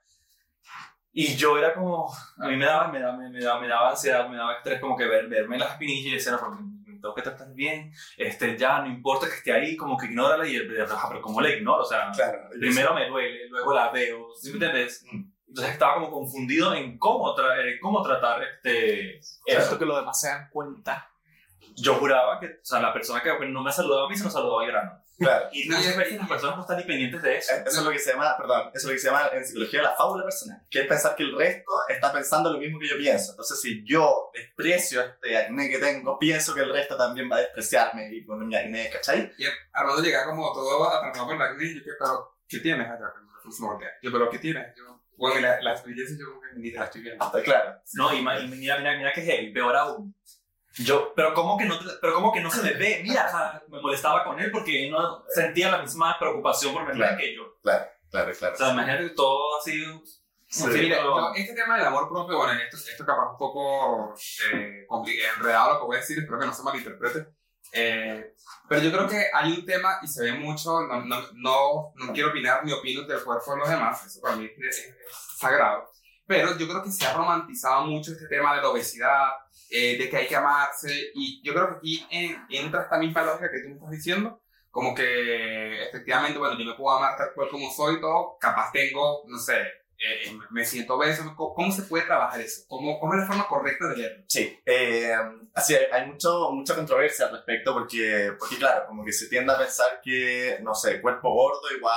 Y yo era como, a mí me daba, me daba, me daba, me daba ansiedad, me daba estrés como que ver, verme las espinillas y decía, no, porque tengo que tratar bien, este, ya, no importa que esté ahí, como que ignórala y el ah, pero ¿cómo la ignoro? O sea, Claro. primero me duele, luego la veo, ¿sí me entiendes? Entonces estaba como confundido en cómo, tra- eh, cómo tratar este, esto. Esto que los demás se dan cuenta. Yo juraba que, o sea, la persona que no me saludaba a mí se nos saludaba al grano. Claro. Y muchas veces las personas no están ni pendientes de eso. Eso es lo que se llama, perdón, eso es lo que se llama en psicología la fábula personal, que es pensar que el resto está pensando lo mismo que yo pienso. Entonces, si yo desprecio este acné que tengo, pienso que el resto también va a despreciarme y con mi acné, ¿cachai? Y Armando llega como todo atrapado por la acné. Y yo, pero, ¿qué tienes? acá? Voltea. Yo, pero, ¿qué tienes? Yo, bueno, y la, la experiencia yo ni la estoy viendo. Está claro. No, y mira, mira, mira que heavy, peor aún. Yo, pero ¿cómo que no, te- pero cómo que no se me ve? Mira, o sea, me molestaba con él porque no sentía la misma preocupación por verme Claro. que yo. Claro, claro, claro. O sea, imagínate todo así. Sí, Sí, mira, este tema del amor propio, bueno, esto, esto capaz un poco eh, enredado lo que voy a decir, espero que no se malinterprete. Eh, pero yo creo que hay un tema y se ve mucho, no, no, no, no quiero opinar ni opino del cuerpo de los demás, eso para mí es, es sagrado. Pero yo creo que se ha romantizado mucho este tema de la obesidad, eh, de que hay que amarse, y yo creo que aquí en- entra esta misma lógica que tú me estás diciendo, como que efectivamente, bueno, yo me puedo amar tal cual como soy todo, capaz tengo, no sé, eh, me siento obeso, ¿cómo, se puede trabajar eso? ¿Cómo, ¿Cómo es la forma correcta de verlo? Sí, eh, así hay, hay mucho, mucha controversia al respecto porque, porque, claro, como que se tiende a pensar que, no sé, cuerpo gordo igual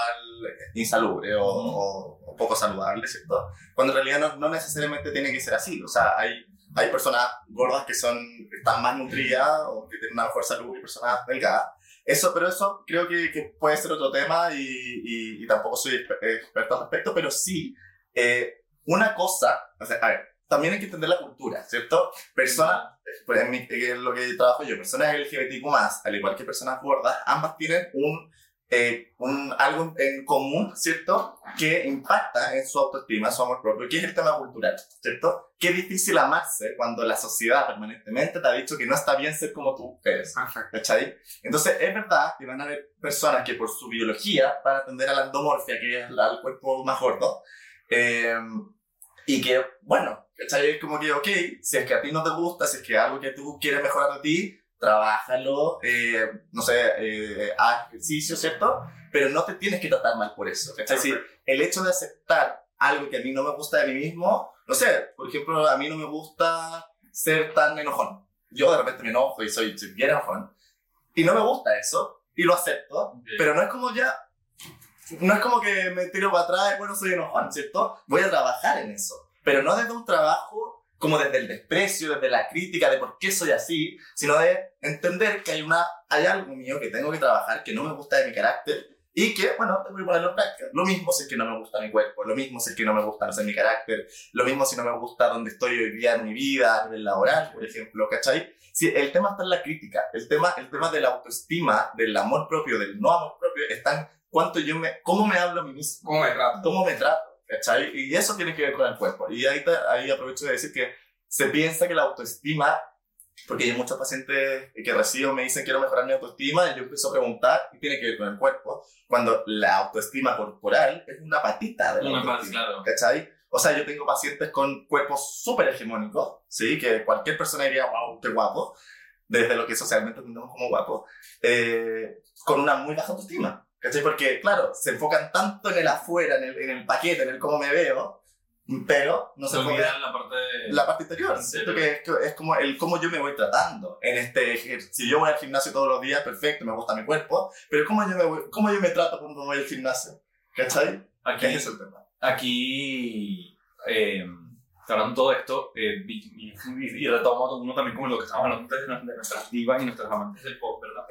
insalubre o, o- o poco saludable, ¿cierto? Cuando en realidad no, no necesariamente tiene que ser así. O sea, hay, hay personas gordas que son, están más nutridas o que tienen una mejor salud y personas delgadas. Eso, pero eso creo que, que puede ser otro tema y, y- y tampoco soy exper- experto al respecto, pero sí, eh, una cosa, o sea, a ver, también hay que entender la cultura, ¿cierto? Personas, pues en, mi, en lo que trabajo yo, personas LGBTQ+, al igual que personas gordas, ambas tienen un, eh, un, algo en común, ¿cierto? Que impacta en su autoestima, su amor propio, que es el tema cultural, ¿cierto? Qué difícil amarse cuando la sociedad permanentemente te ha dicho que no está bien ser como tú eres. ¿Cachai? Entonces, es verdad que van a haber personas que por su biología van a tender a la endomorfia, que es la- al cuerpo más gordo, eh, y que, bueno, ¿cachai? Es como que, ok, si es que a ti no te gusta, si es que algo que tú quieres mejorar de ti, trabájalo, eh, no sé, eh, haz ejercicio, ¿cierto? Pero no te tienes que tratar mal por eso, ¿cachai? Si el hecho de aceptar algo que a mí no me gusta de mí mismo, no sé, por ejemplo, a mí no me gusta ser tan enojón. Yo de repente me enojo y soy, soy bien enojón. Y no me gusta eso, y lo acepto, pero no es como ya, no es como que me tiro para atrás y bueno, soy enojón, ¿cierto? Voy a trabajar en eso, pero no desde un trabajo como desde el desprecio, desde la crítica de por qué soy así, sino de entender que hay, una, hay algo mío que tengo que trabajar, que no me gusta de mi carácter, y que, bueno, tengo que ponerlo en práctica. Lo mismo si es que no me gusta mi cuerpo, lo mismo si es que no me gusta, no sé, mi carácter, lo mismo si no me gusta donde estoy hoy día en mi vida, a nivel laboral, por ejemplo, ¿cachai? Sí, el tema está en la crítica, el tema, el tema de la autoestima, del amor propio, del no amor propio, está en cuánto yo me, cómo me hablo a mí mismo, ¿Cómo me trato? cómo me trato, ¿cachai? Y eso tiene que ver con el cuerpo. Y ahí, ahí aprovecho de decir que se piensa que la autoestima, porque hay muchos pacientes que recibo me dicen quiero mejorar mi autoestima y yo empiezo a preguntar y tiene que ver con el cuerpo, cuando la autoestima corporal es una patita de la Una autoestima, claro. ¿cachai? O sea, yo tengo pacientes con cuerpos súper hegemónicos, ¿sí? Que cualquier persona diría, wow, qué guapo, desde lo que socialmente entendemos como guapo, eh, con una muy baja autoestima. ¿Cachai? Porque, claro, se enfocan tanto en el afuera, en el, en el paquete, en el cómo me veo, pero no se, enfocan olvidan la parte la parte interior. Sí, Siento que es, es como el cómo yo me voy tratando en este. Si yo voy al gimnasio todos los días, perfecto, me gusta mi cuerpo, pero cómo yo me, voy- cómo yo me trato cuando voy al gimnasio. ¿Cachai? Aquí, es el tema. aquí eh, hablando de todo esto, eh, y, y, y retomo uno también como lo que estábamos hablando antes de, nuestras divas y nuestras amantes del pop, ¿verdad?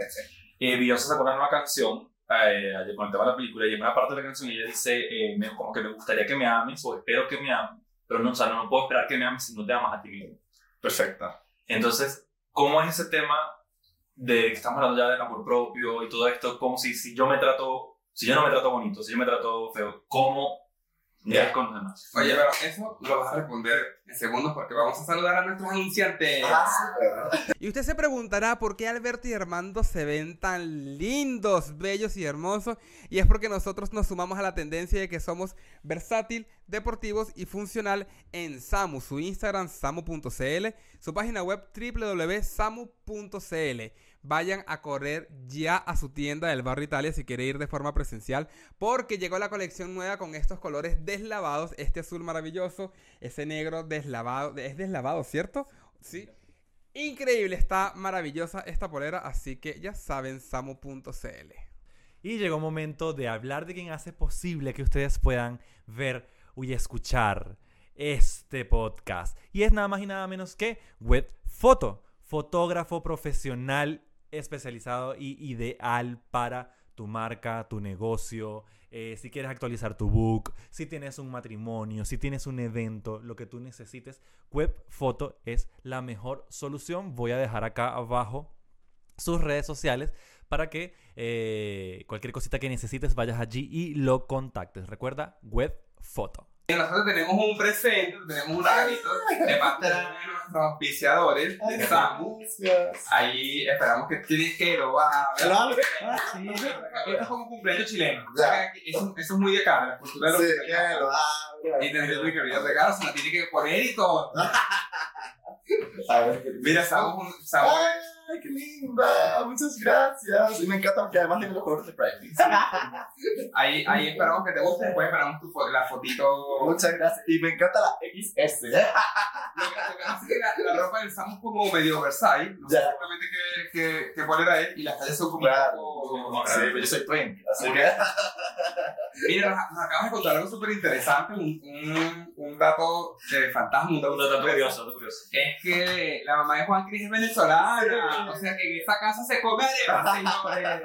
Eh, Beyoncé sacó una nueva canción eh, con el tema de la película y en una parte de la canción ella dice eh, me- como que me gustaría que me ames o espero que me ames, pero no, o sea, no puedo esperar que me ames si no te amas a ti mismo. Perfecto. Entonces, ¿cómo es ese tema de que estamos hablando ya del amor propio y todo esto? Como si, si yo me trato, si yo no me trato bonito, si yo me trato feo, ¿cómo Ya. con los demás? Oye, pero eso lo vas a responder en segundos porque vamos a saludar a nuestros anunciantes. Ah. Y usted se preguntará por qué Alberto y Armando se ven tan lindos, bellos y hermosos. Y es porque nosotros nos sumamos a la tendencia de que somos versátil, deportivos y funcional en Samu. Su Instagram samu.cl, su página web www.samu.cl. Vayan a correr ya a su tienda del barrio Italia si quiere ir de forma presencial. Porque llegó la colección nueva con estos colores deslavados. Este azul maravilloso, ese negro deslavado. Es deslavado, ¿cierto? Sí. Increíble, está maravillosa esta polera, así que ya saben, samu.cl. Y llegó un momento de hablar de quien hace posible que ustedes puedan ver y escuchar este podcast. Y es nada más y nada menos que Web Photo, fotógrafo profesional especializado y ideal para tu marca, tu negocio, eh, si quieres actualizar tu book, si tienes un matrimonio, si tienes un evento, lo que tú necesites, Web Photo es la mejor solución. Voy a dejar acá abajo sus redes sociales para que eh, cualquier cosita que necesites vayas allí y lo contactes. Recuerda, Web Photo. Y nosotros tenemos un presente, tenemos un regalito de parte de nuestros auspiciadores de Samu. Ahí esperamos que tienes que lo va a esto es como un cumpleaños chileno. Ya. Eso, eso es muy de acá, la cultura de los Sí, que. Y tenemos que querido regalo, se la tiene que poner y todo. *laughs* Mira, Samu, un- Samu ¡Ay, qué linda! Muchas gracias. Y me encanta porque además tiene los colores de Pride. *laughs* ahí, ahí esperamos que te guste, después esperamos tu, la fotito. Muchas gracias. Y me encanta la XS. *laughs* Lo que, pasa es que la, la ropa es como medio Versailles, no sé Ya. exactamente qué, qué, qué polera es, y las tallas son como Claro. Sí, pero yo soy twin. Así que. Mira, nos, acabas de contar algo súper interesante, un, un, un dato de fantasma, un dato, curioso, curioso. Es que la mamá de Juan Cris es venezolana, o sea que en esa casa se come arepa, señores.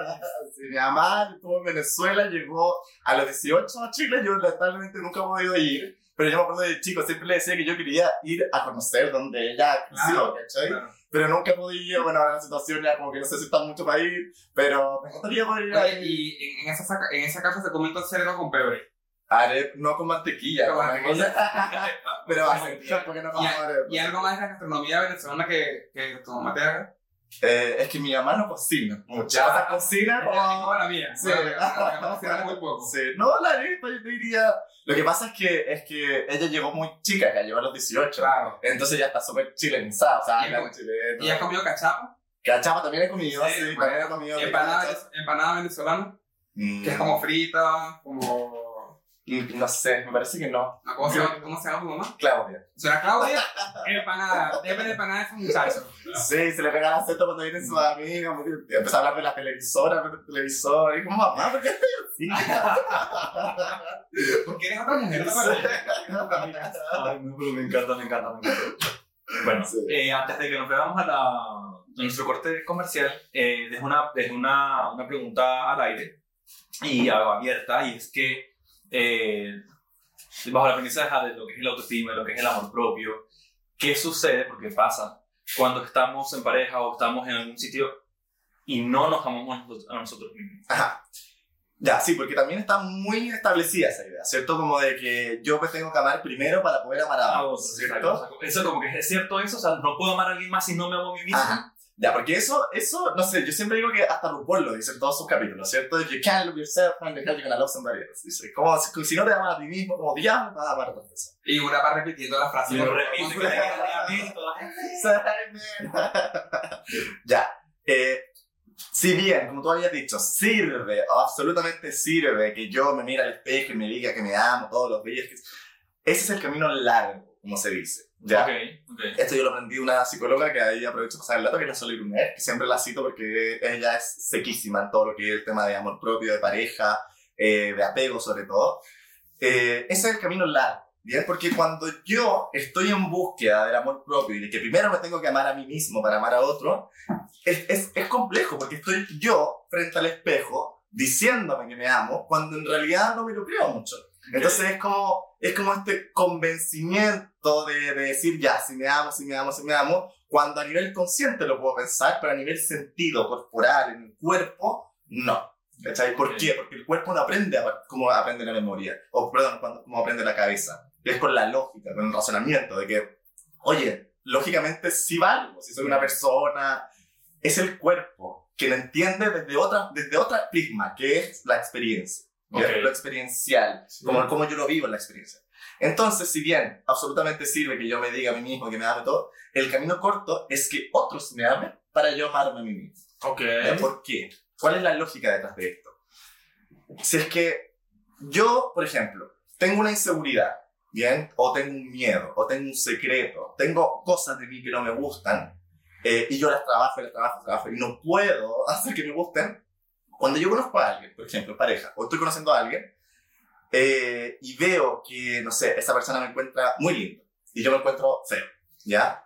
Sí, mi mamá estuvo en Venezuela, llegó a los 18 a Chile. Yo lamentablemente nunca he podido ir. Pero yo me acuerdo de chico, siempre le decía que yo quería ir a conocer donde ella creció, Claro, ¿cachai? Claro. Pero nunca he podido, bueno, la situación ya como que no sé si está mucho para ir, pero me gustaría poder ir ahí. y en, esa, en esa casa se come entonces cerdo con pebre. Haré, no con mantequilla, Con mantequilla. *laughs* pero va a porque no vamos a ver. Y algo más de la gastronomía venezolana que, que tu mamá te haga. Eh, es que mi mamá no cocina sea, cocina Como como... la mía. Sí. Bueno, cocina muy poco. Sí, no, la arepa yo te diría... Lo que pasa es que, es que ella llegó muy chica, ya llegó a los 18. Claro. Entonces ya está súper chilenizada, o sea, Y chileno. ¿Y has comido cachapa? Cachapa también he comido, Sí, sí, bueno, también he comido. Empanada, empanada venezolana, Mm, que es como frita, como... y No sé, me parece que no. ¿Cómo se llama, cómo se llama tu mamá? Claudia. ¿Será Claudia? Empanada. Debe de empanada de ese muchacho. Sí, se le regala aceto cuando vienen sus porque Empezó a hablar de la televisora, de la televisora. Y como, mamá, ¿por qué estoy así? *laughs* Porque eres otra mujer, ¿no? Ay, no, pero me encanta, me encanta, me encanta. Bueno, Sí. eh, antes de que nos veamos a, la, a nuestro corte comercial, eh, dejo, una, dejo una, una pregunta al aire y algo abierta, y es que eh, bajo la premisa de lo que es el autoestima, de lo que es el amor propio, ¿qué sucede? Porque pasa cuando estamos en pareja o estamos en algún sitio y no nos amamos a nosotros, mismos. Ajá. Ya, sí, porque también está muy establecida esa idea, ¿cierto? Como de que yo me tengo que amar primero para poder amar a otros, otros, ¿cierto? exacto. Eso como que es cierto eso, o sea, no puedo amar a alguien más si no me amo a mí mismo. Ajá. Ya, porque eso, eso, no sé, yo siempre digo que hasta RuPaul lo dice en todos sus capítulos, ¿cierto? You can't love yourself and you're gonna love somebody else. Dice, como si, si no te amas a ti mismo, como diablo, vas a amar a otra persona. Y una va repitiendo la frase. Y lo repite que *laughs* ya, eh, si bien, como tú habías dicho, sirve, absolutamente sirve que yo me mire al espejo y me diga que me amo todos los días, ese es el camino largo, como se dice. ¿Ya? Ok, ok. Esto yo lo aprendí de una psicóloga que ahí aprovecho para pasar el dato, que es la Sol Irunet, que siempre la cito porque ella es sequísima en todo lo que es el tema de amor propio, de pareja, eh, de apego sobre todo. Eh, ese es el camino largo, ¿bien? Porque cuando yo estoy en búsqueda del amor propio y de que primero me tengo que amar a mí mismo para amar a otro, es, es, es complejo porque estoy yo frente al espejo diciéndome que me amo cuando en realidad no me lo creo mucho. Entonces es como, es como este convencimiento de, de decir, ya, si me amo, si me amo, si me amo, cuando a nivel consciente lo puedo pensar, pero a nivel sentido, corporal, en el cuerpo, no. ¿Cachai? ¿Por Ok. qué? Porque el cuerpo no aprende como aprende la memoria, o perdón, como aprende la cabeza. Es con la lógica, con el razonamiento, de que, oye, lógicamente sí valgo, si soy una persona, es el cuerpo que lo entiende desde otra, desde otra prisma, que es la experiencia, ¿ya? Ok. lo experiencial, como, como yo lo vivo en la experiencia. Entonces, si bien absolutamente sirve que yo me diga a mí mismo que me ame todo, el camino corto es que otros me amen para yo amarme a mí mismo. Ok. ¿Ya? ¿Por qué? ¿Cuál es la lógica detrás de esto? Si es que yo, por ejemplo, tengo una inseguridad, ¿bien? O tengo un miedo, o tengo un secreto, tengo cosas de mí que no me gustan, eh, y yo las trabajo, las trabajo, trabajo, y no puedo *laughs* hacer que me gusten, cuando yo conozco a alguien, por ejemplo, pareja, o estoy conociendo a alguien, eh, y veo que, no sé, esa persona me encuentra muy lindo, y yo me encuentro feo, ¿ya?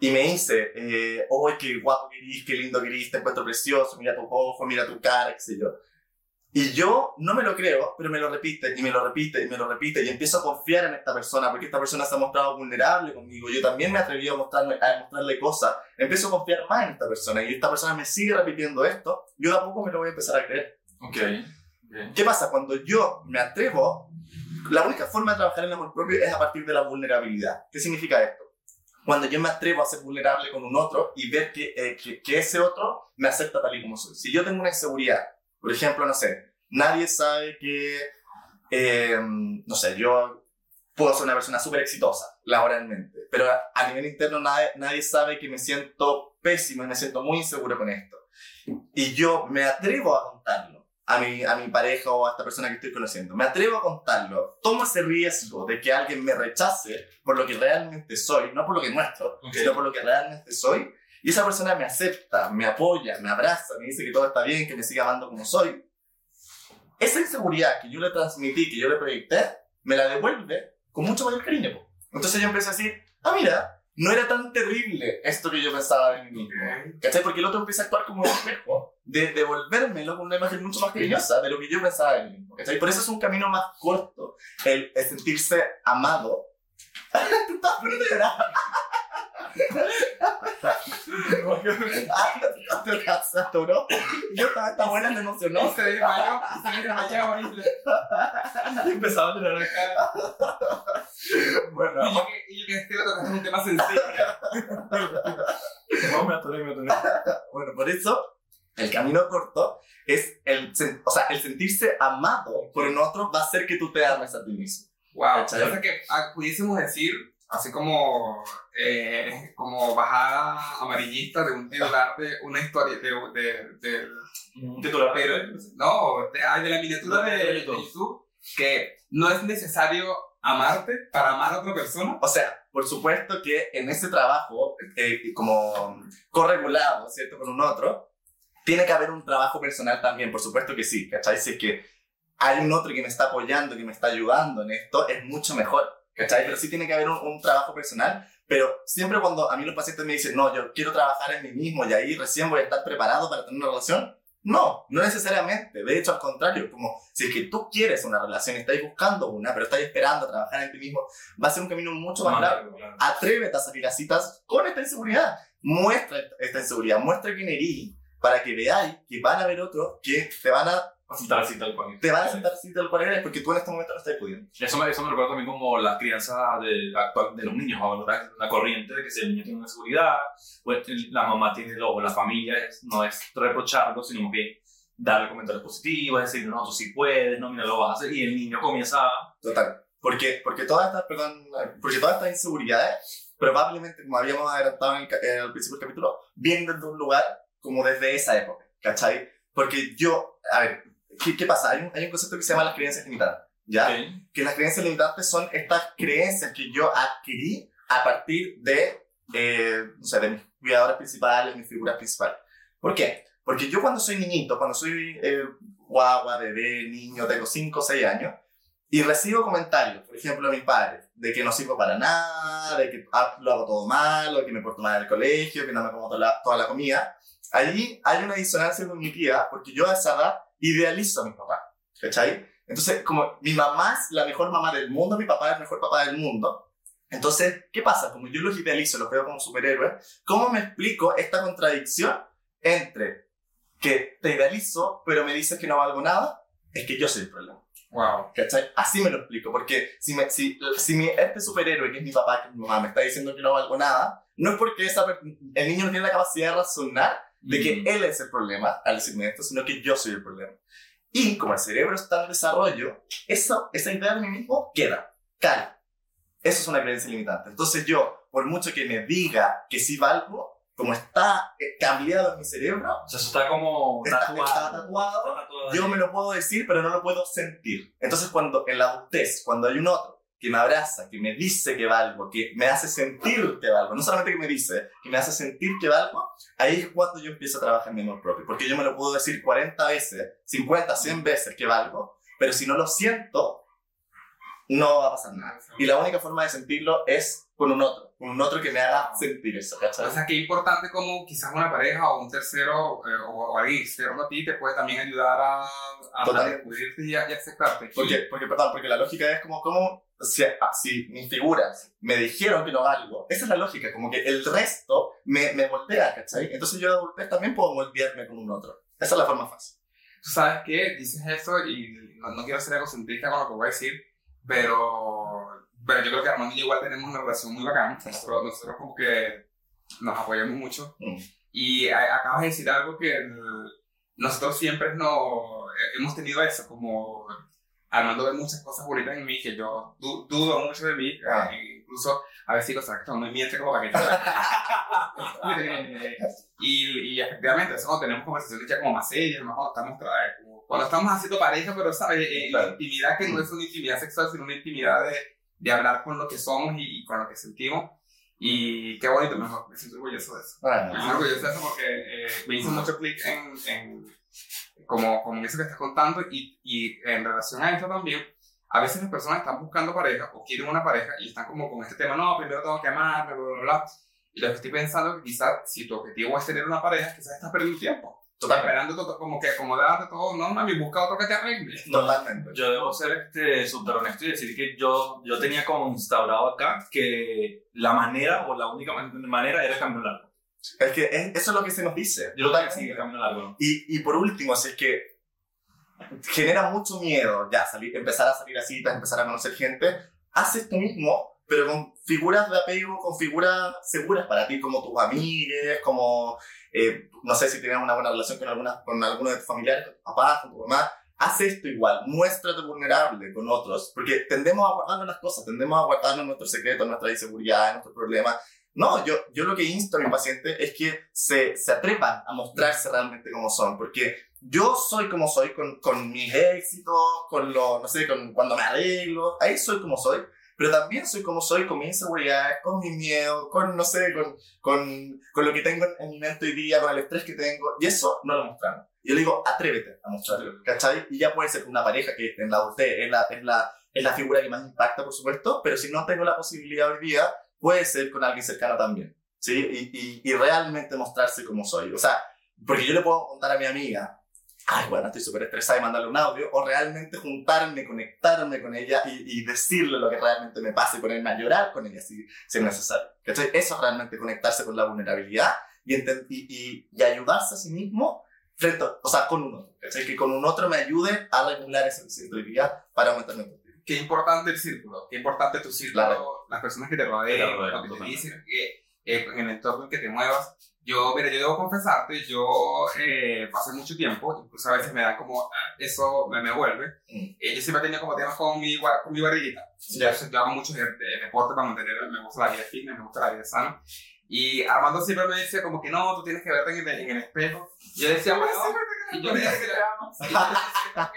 Y me dice, eh, oh, qué guapo que eres, qué lindo que eres, te encuentro precioso, mira tus ojos, mira tu cara, qué sé yo. Y yo no me lo creo, pero me lo repite, y me lo repite, y me lo repite, y empiezo a confiar en esta persona, porque esta persona se ha mostrado vulnerable conmigo, yo también me atreví a, mostrarme, a mostrarle cosas, empiezo a confiar más en esta persona, y esta persona me sigue repitiendo esto, yo de a poco me lo voy a empezar a creer. Ok. ok. ¿Qué pasa? Cuando yo me atrevo, la única forma de trabajar en el amor propio es a partir de la vulnerabilidad. ¿Qué significa esto? Cuando yo me atrevo a ser vulnerable con un otro y ver que, eh, que, que ese otro me acepta tal y como soy. Si yo tengo una inseguridad, por ejemplo, no sé, nadie sabe que, eh, no sé, yo puedo ser una persona súper exitosa laboralmente, pero a, a nivel interno nadie, nadie sabe que me siento pésimo y me siento muy inseguro con esto. Y yo me atrevo a contarlo a mi, a mi pareja o a esta persona que estoy conociendo. Me atrevo a contarlo. Tomo ese riesgo de que alguien me rechace por lo que realmente soy, no por lo que muestro, Ok. sino por lo que realmente soy. Y esa persona me acepta, me apoya, me abraza, me dice que todo está bien, que me siga amando como soy. Esa inseguridad que yo le transmití, que yo le proyecté, me la devuelve con mucho mayor cariño. po. Entonces yo empecé a decir, ah, mira, no era tan terrible esto que yo pensaba de mí mismo. ¿Cachai? Porque el otro empieza a actuar como un espejo, de devolvérmelo con una imagen mucho más cariñosa de lo que yo pensaba de mí mismo. ¿Cachai? Por eso es un camino más corto, el, el sentirse amado. *laughs* Tú estás poniendo a llorar. Te ¿no? Yo estaba esta buena, me emocionó. Se desmayó, se desmayó. Empezaba a llorar acá. Bueno, Y yo que, y yo que este lo tocaste un tema sensible. No, me atoré, me atoré. Bueno, por eso el camino corto es el, o sea, el sentirse amado por un otro va a hacer que tú te ames a ti mismo. Wow, ¿Cachai? o sea que ah, pudiésemos decir, así como, eh, como bajada amarillista de un titular de una historia, de, de, de- Un titular. pero, no, de, ay, de la miniatura de, De. YouTube, que no es necesario amarte para amar a otra persona. O sea, por supuesto que en ese trabajo, eh, como corregulado, ¿cierto? Con un otro, tiene que haber un trabajo personal también, por supuesto que sí, ¿cachai? Si es que hay un otro que me está apoyando, que me está ayudando en esto, es mucho mejor, ¿cachai? Pero sí tiene que haber un, un trabajo personal, pero siempre cuando a mí los pacientes me dicen, no, yo quiero trabajar en mí mismo y ahí recién voy a estar preparado para tener una relación, no, no necesariamente. De hecho, al contrario, como si es que tú quieres una relación, estáis buscando una, pero estáis esperando a trabajar en ti mismo, va a ser un camino mucho más largo. Atrévete a salir a citas con esta inseguridad. Muestra esta inseguridad, muestra quién eres para que veáis que van a haber otros que te van a a sentar así tal cual. te van a sentar así tal cual eres porque tú en este momento no estás pudiendo. Eso me, eso me recuerda también como la crianza de, actual de los niños, ahora la corriente de que si el niño tiene una seguridad, pues la mamá tiene, o la familia, es- no es reprocharlo, sino bien darle comentarios positivos, decir, no, tú sí puedes, no, mira, lo vas a hacer, y el niño comienza a... Total. Porque, porque todas estas, perdón, porque todas estas inseguridades, probablemente, como habíamos adelantado en el, en el principio del capítulo, vienen desde un lugar como desde esa época, ¿cachai? Porque yo, a ver, ¿qué, qué pasa? Hay un, hay un concepto que se llama las creencias limitantes, ¿ya? Ok. que las creencias limitantes son estas creencias que yo adquirí a partir de, eh, no sé, de mis cuidadores principales, mis figuras principales. ¿Por qué? Porque yo cuando soy niñito, cuando soy eh, guagua, bebé, niño, tengo 5 o 6 años, y recibo comentarios, por ejemplo, de mis padres, de que no sirvo para nada, de que ah, lo hago todo mal, de que me porto mal en el colegio, que no me como toda la, toda la comida, allí hay una disonancia cognitiva porque yo a esa edad idealizo a mi papá, ¿cachai? Entonces, como mi mamá es la mejor mamá del mundo, mi papá es el mejor papá del mundo. Entonces, ¿qué pasa? Como yo los idealizo, los veo como superhéroes, ¿cómo me explico esta contradicción entre que te idealizo, pero me dices que no valgo nada? Es que yo soy el problema. Wow. ¿Cachai? Así me lo explico, porque si, me, si, si mi, este superhéroe, que es mi papá, que es mi mamá, me está diciendo que no valgo nada, no es porque esa, el niño no tiene la capacidad de razonar de que Mm. él es el problema al decirme esto, sino que yo soy el problema. Y como el cerebro está en desarrollo, eso, esa idea de mí mismo queda, cae. Eso es una creencia limitante. Entonces yo, por mucho que me diga que sí valgo, como está eh, cambiado en mi cerebro, O sea, eso está como está, está tatuado. tatuado, Está tatuado yo me lo puedo decir, pero no lo puedo sentir. Entonces, cuando en la adultez, cuando hay un otro que me abraza, que me dice que valgo, que me hace sentir que valgo, no solamente que me dice, que me hace sentir que valgo, ahí es cuando yo empiezo a trabajar en mi amor propio. Porque yo me lo puedo decir 40 veces, 50, 100 veces que valgo, pero si no lo siento, no va a pasar nada. Y la única forma de sentirlo es con un otro, un otro que me haga sentir eso, O ¿cachai? sea, qué importante como quizás una pareja o un tercero eh, o, o alguien externo a ti te puede también ayudar a, a, descubrirte y a, y aceptarte. Porque, porque, perdón, porque la lógica es como, como si, ah, si mis figuras me dijeron que no valgo, esa es la lógica, como que el resto me, me moldea, ¿cachai? Entonces yo de adultez también puedo moldearme con un otro. Esa es la forma fácil. Tú sabes que dices eso y no, no quiero ser egocentrista con lo que voy a decir, pero, pero yo creo que Armando y yo igual tenemos una relación muy bacana. Nosotros, nosotros como que nos apoyamos mucho. Mm. Y a- acabas de decir algo que eh, nosotros siempre no, eh, hemos tenido eso, como Armando ve muchas cosas bonitas en mí que yo du- dudo mucho de mí, Ah. eh, incluso a veces digo, ¿sabes que no me miente como para que Eh, *laughs* y, y efectivamente, eso tenemos conversaciones ya como más serias, más estamos, tra- como cuando estamos haciendo pareja, pero sabes, Eh, Claro. intimidad que no es una intimidad sexual, sino una intimidad de, de hablar con lo que somos y, y con lo que sentimos. Y qué bonito, me, me siento orgulloso de eso. Ah, Me siento orgulloso de eso porque eh, me hizo mucho clic en, en como, como eso que estás contando y, y en relación a esto también. A veces las personas están buscando pareja o quieren una pareja y están como con este tema, no, primero tengo que amarme, bla, bla, bla. Y lo que estoy pensando que quizás si tu objetivo es tener una pareja, quizás estás perdiendo tiempo. Totalmente. Esperando todo, como que acomodarte todo, no, mami, busca otro que te arregle. Totalmente. Yo debo ser este, súper honesto y decir que yo, yo tenía como instaurado acá que la manera o la única man- manera era el camino largo. Es que es- eso es lo que se nos dice. Yo lo seguir el camino largo. Y, y por último, si es que genera mucho miedo ya salir, empezar a salir a citas, empezar a conocer gente, haz esto mismo, pero con figuras de apego, con figuras seguras para ti, como tus amigues, como, eh, no sé si tienes una buena relación con, alguna, con alguno de tus familiares, con tu papá, con tu mamá. Haz esto igual, muéstrate vulnerable con otros, porque tendemos a guardarnos las cosas, tendemos a guardarnos nuestros secretos, nuestras inseguridades, nuestros problemas, no, yo, yo lo que insto a mi paciente es que se, se atrevan a mostrarse realmente como son, porque yo soy como soy con, con mis éxitos, con lo, no sé, con cuando me arreglo, ahí soy como soy, pero también soy como soy con mis inseguridades, con mis miedos, con, no sé, con, con, con lo que tengo en, en mi mente hoy día, con el estrés que tengo, y eso no lo mostramos. Yo le digo, atrévete a mostrarlo, ¿cachai? Y ya puede ser una pareja que en la adultez es la, es la, es la figura que más impacta, por supuesto, pero si no tengo la posibilidad hoy día, puede ser con alguien cercano también, ¿sí? Y, y, y realmente mostrarse como soy. O sea, porque yo le puedo contar a mi amiga, ay, bueno, estoy súper estresada y mandarle un audio, o realmente juntarme, conectarme con ella y, y decirle lo que realmente me pasa y ponerme a llorar con ella si, si es necesario. ¿Cachai? Eso es realmente conectarse con la vulnerabilidad y, y, y, ayudarse a sí mismo frente, a- o sea, con un otro, ¿cachai? Que con un otro me ayude a regular esa sensibilidad para aumentar mi. Qué importante el círculo, qué importante tu círculo, Claro. las personas que te rodean, lo que te dicen, que, eh, en el entorno en que te muevas. Yo, mira, yo debo confesarte, yo eh, pasé mucho tiempo, incluso a veces me da como, ah, eso me, me vuelve. Mm. Eh, yo siempre he tenido como temas con mi, con mi barriguita. Yo, yo hago mucho de- de- deporte para mantener, me gusta la vida fitness, me gusta la vida sana. Y Armando siempre me decía como que no, tú tienes que verte en el, en el espejo. Y yo decía, bueno, yo decía, yo le decía,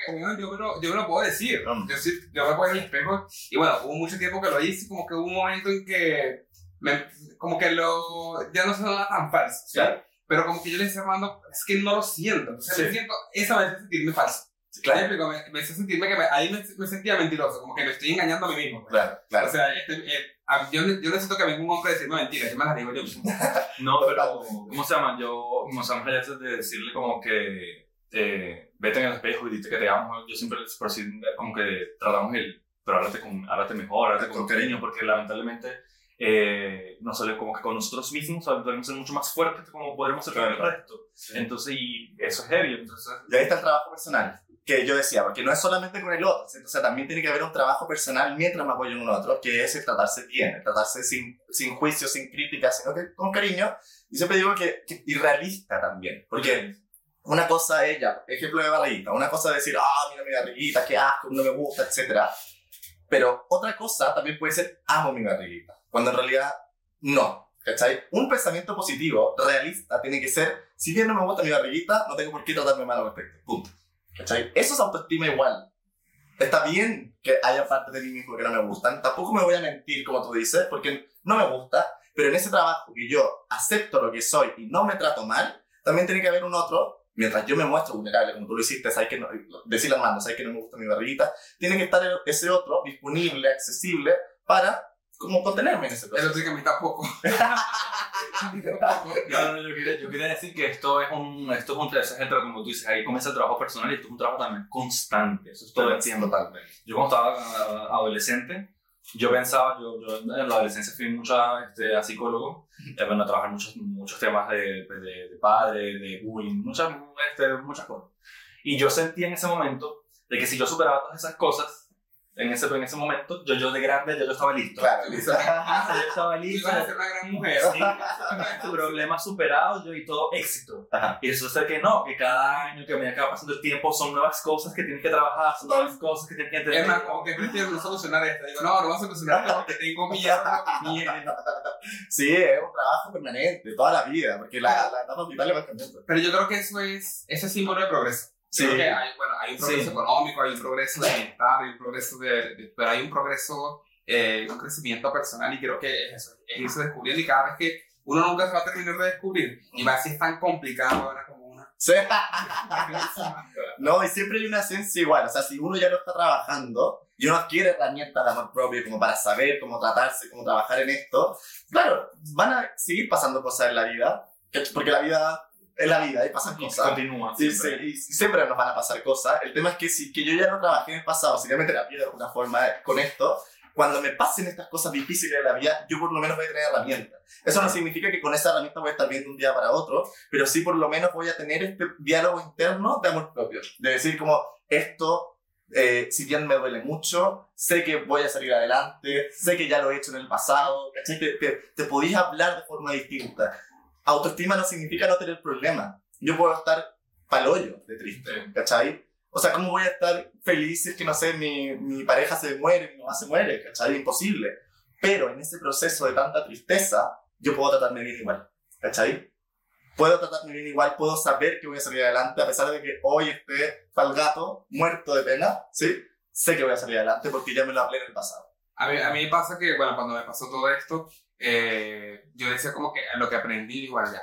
"Bueno, yo, me lo, yo me lo puedo decir. Yo, sí, yo me pongo en el espejo. Y bueno, hubo mucho tiempo que lo hice, como que hubo un momento en que, me, como que lo, ya no sonaba tan falso. ¿sí? Claro. Pero como que yo le decía Armando, es que no lo siento. O sea, Sí. me siento, esa me hace sentirme falso. Sí, ¿Me claro? Me, me hace sentirme que me- ahí me, me sentía mentiroso, como que me estoy engañando a mí mismo. claro, claro. O sea, este, eh, a- yo, yo necesito que venga un hombre a decirme mentiras, yo me las digo yo mismo. *laughs* No, pero, ¿cómo se llama? Yo, como se llama, veces de decirle como que eh, vete en el espejo y dite que te amo. Yo siempre, por así, como que tratamos el, pero háblate, con, háblate mejor, háblate con cariño, porque lamentablemente eh, no solo como que con nosotros mismos podemos ser mucho más fuertes como podremos ser con el Claro. resto. Entonces, y eso es heavy. Entonces, Y ahí está el trabajo personal, que yo decía, porque no es solamente con el otro, o sea, también tiene que haber un trabajo personal mientras me apoyo en un otro, que es el tratarse bien, el tratarse sin, sin juicio, sin crítica, sino que con cariño. Y siempre digo que, que y realista también, porque una cosa es ya, ejemplo de barriguita, una cosa es decir, ah, mira mi barriguita, qué asco, no me gusta, etc. Pero otra cosa también puede ser, amo mi barriguita, cuando en realidad no. ¿Cachai? Un pensamiento positivo, realista, tiene que ser, si bien no me gusta mi barriguita, no tengo por qué tratarme mal al respecto. Punto. ¿Cachai? Eso es autoestima igual. Está bien que haya partes de mí mismo que no me gustan. Tampoco me voy a mentir, como tú dices, porque no me gusta. Pero en ese trabajo que yo acepto lo que soy y no me trato mal, también tiene que haber un otro. Mientras yo me muestro vulnerable, como tú lo hiciste, sabes que no, decirle al mando, sabes que no me gusta mi barriguita, tiene que estar ese otro disponible, accesible, para como contenerme en ese El proceso. otro día que me está poco. No, no, yo quería, yo quería decir que esto es un, esto es un, es como tú dices, ahí comienza el trabajo personal y esto es un trabajo también constante, eso es todo el tiempo. Totalmente. Yo cuando estaba ah, adolescente, yo pensaba, yo, yo en la adolescencia fui mucho a, este, a psicólogo, eh, bueno, a trabajar muchos, muchos temas de, de, de padre, de bullying, muchas, este, muchas cosas. Y yo sentía en ese momento de que si yo superaba todas esas cosas, en ese, en ese momento, yo, yo de grande, yo, yo estaba listo. Claro. *laughs* Yo estaba *laughs* listo. ibas a ser una gran mujer. Sí, *laughs* problemas superados yo y todo éxito. Ajá. Y eso es que no, que cada año que me acaba pasando el tiempo son nuevas cosas que tienes que trabajar, son nuevas cosas que tienes que entender. Es más, como que prefiero no solucionar esto. Digo, no, no voy a solucionar esto porque tengo miedo. miedo. Sí, es un trabajo permanente, toda la vida, porque la, la etapa vital va cambiando. Pero yo creo que eso es, eso es símbolo de progreso. Sí. Creo que hay, bueno, hay un progreso Sí. económico, hay un progreso de bienestar, hay un progreso de, de- pero hay un progreso, eh, un crecimiento personal y creo que es eso, es irse descubriendo y cada vez que uno nunca se va a terminar de descubrir y va a ser tan complicado ahora como una. Sí. *laughs* No, y siempre hay una esencia igual. O sea, si uno ya lo está trabajando y uno adquiere herramientas de amor propio como para saber cómo tratarse, cómo trabajar en esto, claro, van a seguir pasando cosas en la vida, que- porque la vida es la vida y pasan Y cosas. continúa. Siempre. y siempre nos van a pasar cosas. El tema es que si que yo ya no trabajé en el pasado, si ya me terapia de alguna forma con esto, cuando me pasen estas cosas difíciles de la vida, yo por lo menos voy a tener herramientas. Eso no significa que con esa herramienta voy a estar bien de un día para otro, pero sí por lo menos voy a tener este diálogo interno de amor propio. De decir como, esto, eh, si bien me duele mucho, sé que voy a salir adelante, sé que ya lo he hecho en el pasado, ¿cachai? Te, te, te podías hablar de forma distinta. Autoestima no significa no tener problemas. Yo puedo estar palollo de triste, ¿cachai? O sea, ¿cómo voy a estar feliz si es que, no sé, mi, mi pareja se muere, mi mamá se muere, ¿cachai? Imposible. Pero en ese proceso de tanta tristeza, yo puedo tratarme bien igual, ¿cachai? Puedo tratarme bien igual, puedo saber que voy a salir adelante, a pesar de que hoy esté pa'l gato, muerto de pena, ¿sí? Sé que voy a salir adelante porque ya me lo hablé en el pasado. A mí, a mí me pasa que, bueno, cuando me pasó todo esto, eh, yo decía como que lo que aprendí, bueno, ya,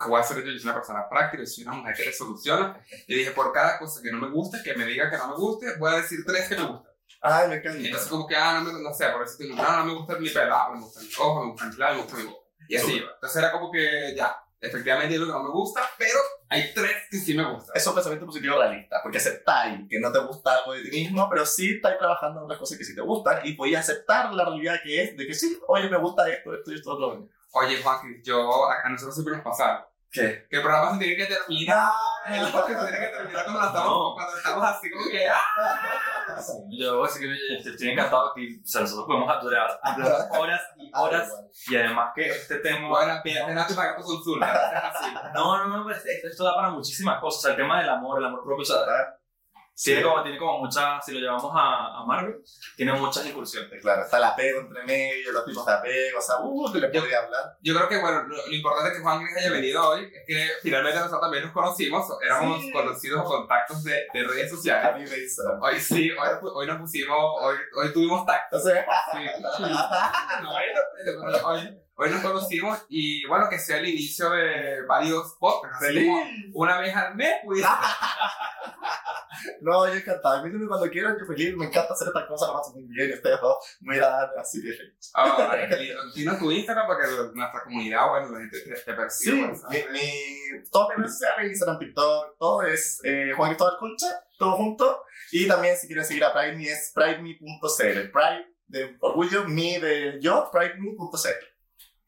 ¿qué voy a hacer yo? Yo soy una persona práctica, yo soy una mujer que resoluciona. Y dije, por cada cosa que no me guste, que me diga que no me guste, voy a decir tres que me gustan. Ay, me encanta. entonces como que, ah, no, me, no sé, por eso digo, no, no me gusta mi pelado, me gusta mi ojo, me gusta mi clavo, me gusta mi boca. Y así iba. Entonces era como que, ya, efectivamente es lo que no me gusta, pero hay tres que sí me gustan. Es un pensamiento positivo realista, porque aceptáis que no te gusta algo de ti mismo, pero sí estáis trabajando en otras cosas que sí te gustan y podéis aceptar la realidad que es de que sí, oye, me gusta esto, esto y esto otro. Oye, Juan, yo, a nosotros siempre nos pasa. ¿Qué? Que el programa se tiene que terminar. El *laughs* podcast se tiene que terminar cuando, estamos, No. cuando estamos así como que. ¡ah! Yo así que estoy encantado que o sea, nosotros podemos hablar, hablar horas y horas y además que este tema... Bueno, no te pagas tu consulta. *laughs* No, no, no, pues, esto, esto da para muchísimas cosas. O sea, el tema del amor, el amor propio, o sea, tiene como, tiene como muchas, si lo llevamos a, a Marvel, tiene muchas incursiones. Claro, está el apego entre medio, los tipos de apego, o sea, uh, te le podría hablar. Yo creo que, bueno, lo, lo importante es que Juan Gris haya venido hoy es que finalmente nosotros también nos conocimos, éramos Sí. conocidos o contactos de, de redes A sociales. mí me hizo. Hoy sí, hoy, hoy nos pusimos, hoy, hoy tuvimos tacto. O sea, Sí. *laughs* No, hoy, no- hoy- hoy nos conocimos y bueno, que sea el inicio de varios podcasts. Como una vez al mes, pues. *laughs* no, yo encantado. Invítame cuando quieran, que feliz. Me encanta hacer estas cosas, lo paso muy bien. Ustedes dos muy agradables, así que feliz. Ah. Dinos tu Instagram porque nuestra comunidad, bueno, la gente te, te percibe. Sí, ¿sabes? mi, mi, todas mis redes sociales, Instagram, TikTok, todo es eh, Juan Cristóbal Concha, todo junto. Y también si quieren seguir a PrideMe es prideme.cl. Pride de orgullo, me de yo, prideme.cl.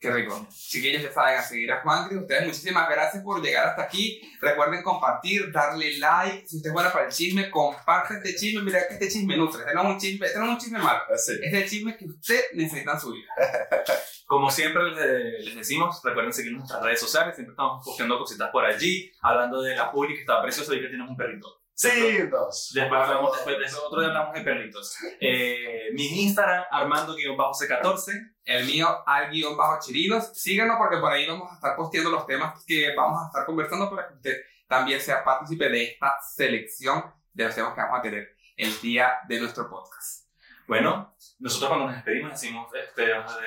Qué rico. Chiquillos, ya saben, a seguir a Juan Cris. Ustedes, muchísimas gracias por llegar hasta aquí. Recuerden compartir, darle like. Si usted es buena para el chisme, comparte este chisme. Mira que este chisme nutre. Este no es un chisme, este no es un chisme malo. Este es el chisme que usted necesita en su vida. *laughs* Como siempre les, les decimos, recuerden seguir nuestras redes sociales, siempre estamos posteando cositas por allí, hablando de la Puli que está precioso y que tenemos un perrito. Sí, dos. Después hablamos, después de eso, otro día hablamos de perritos. Eh, mi Instagram, Armando-C14. El mío, al guion bajo chirinos. Síganos porque por ahí vamos a estar posteando los temas que vamos a estar conversando para que usted también sea partícipe de esta selección de los temas que vamos a tener el día de nuestro podcast. Bueno, nosotros cuando nos despedimos decimos, este,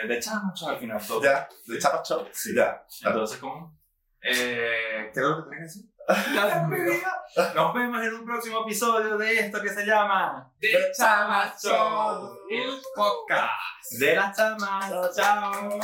de, chamos al final todo. Ya, de Show. Sí. Ya. Entonces, ¿cómo? Eh, ¿Qué es lo que tenés que decir? *laughs* Nos vemos en un próximo episodio de esto que se llama The Chama Show, el podcast. De las chamas. Chao.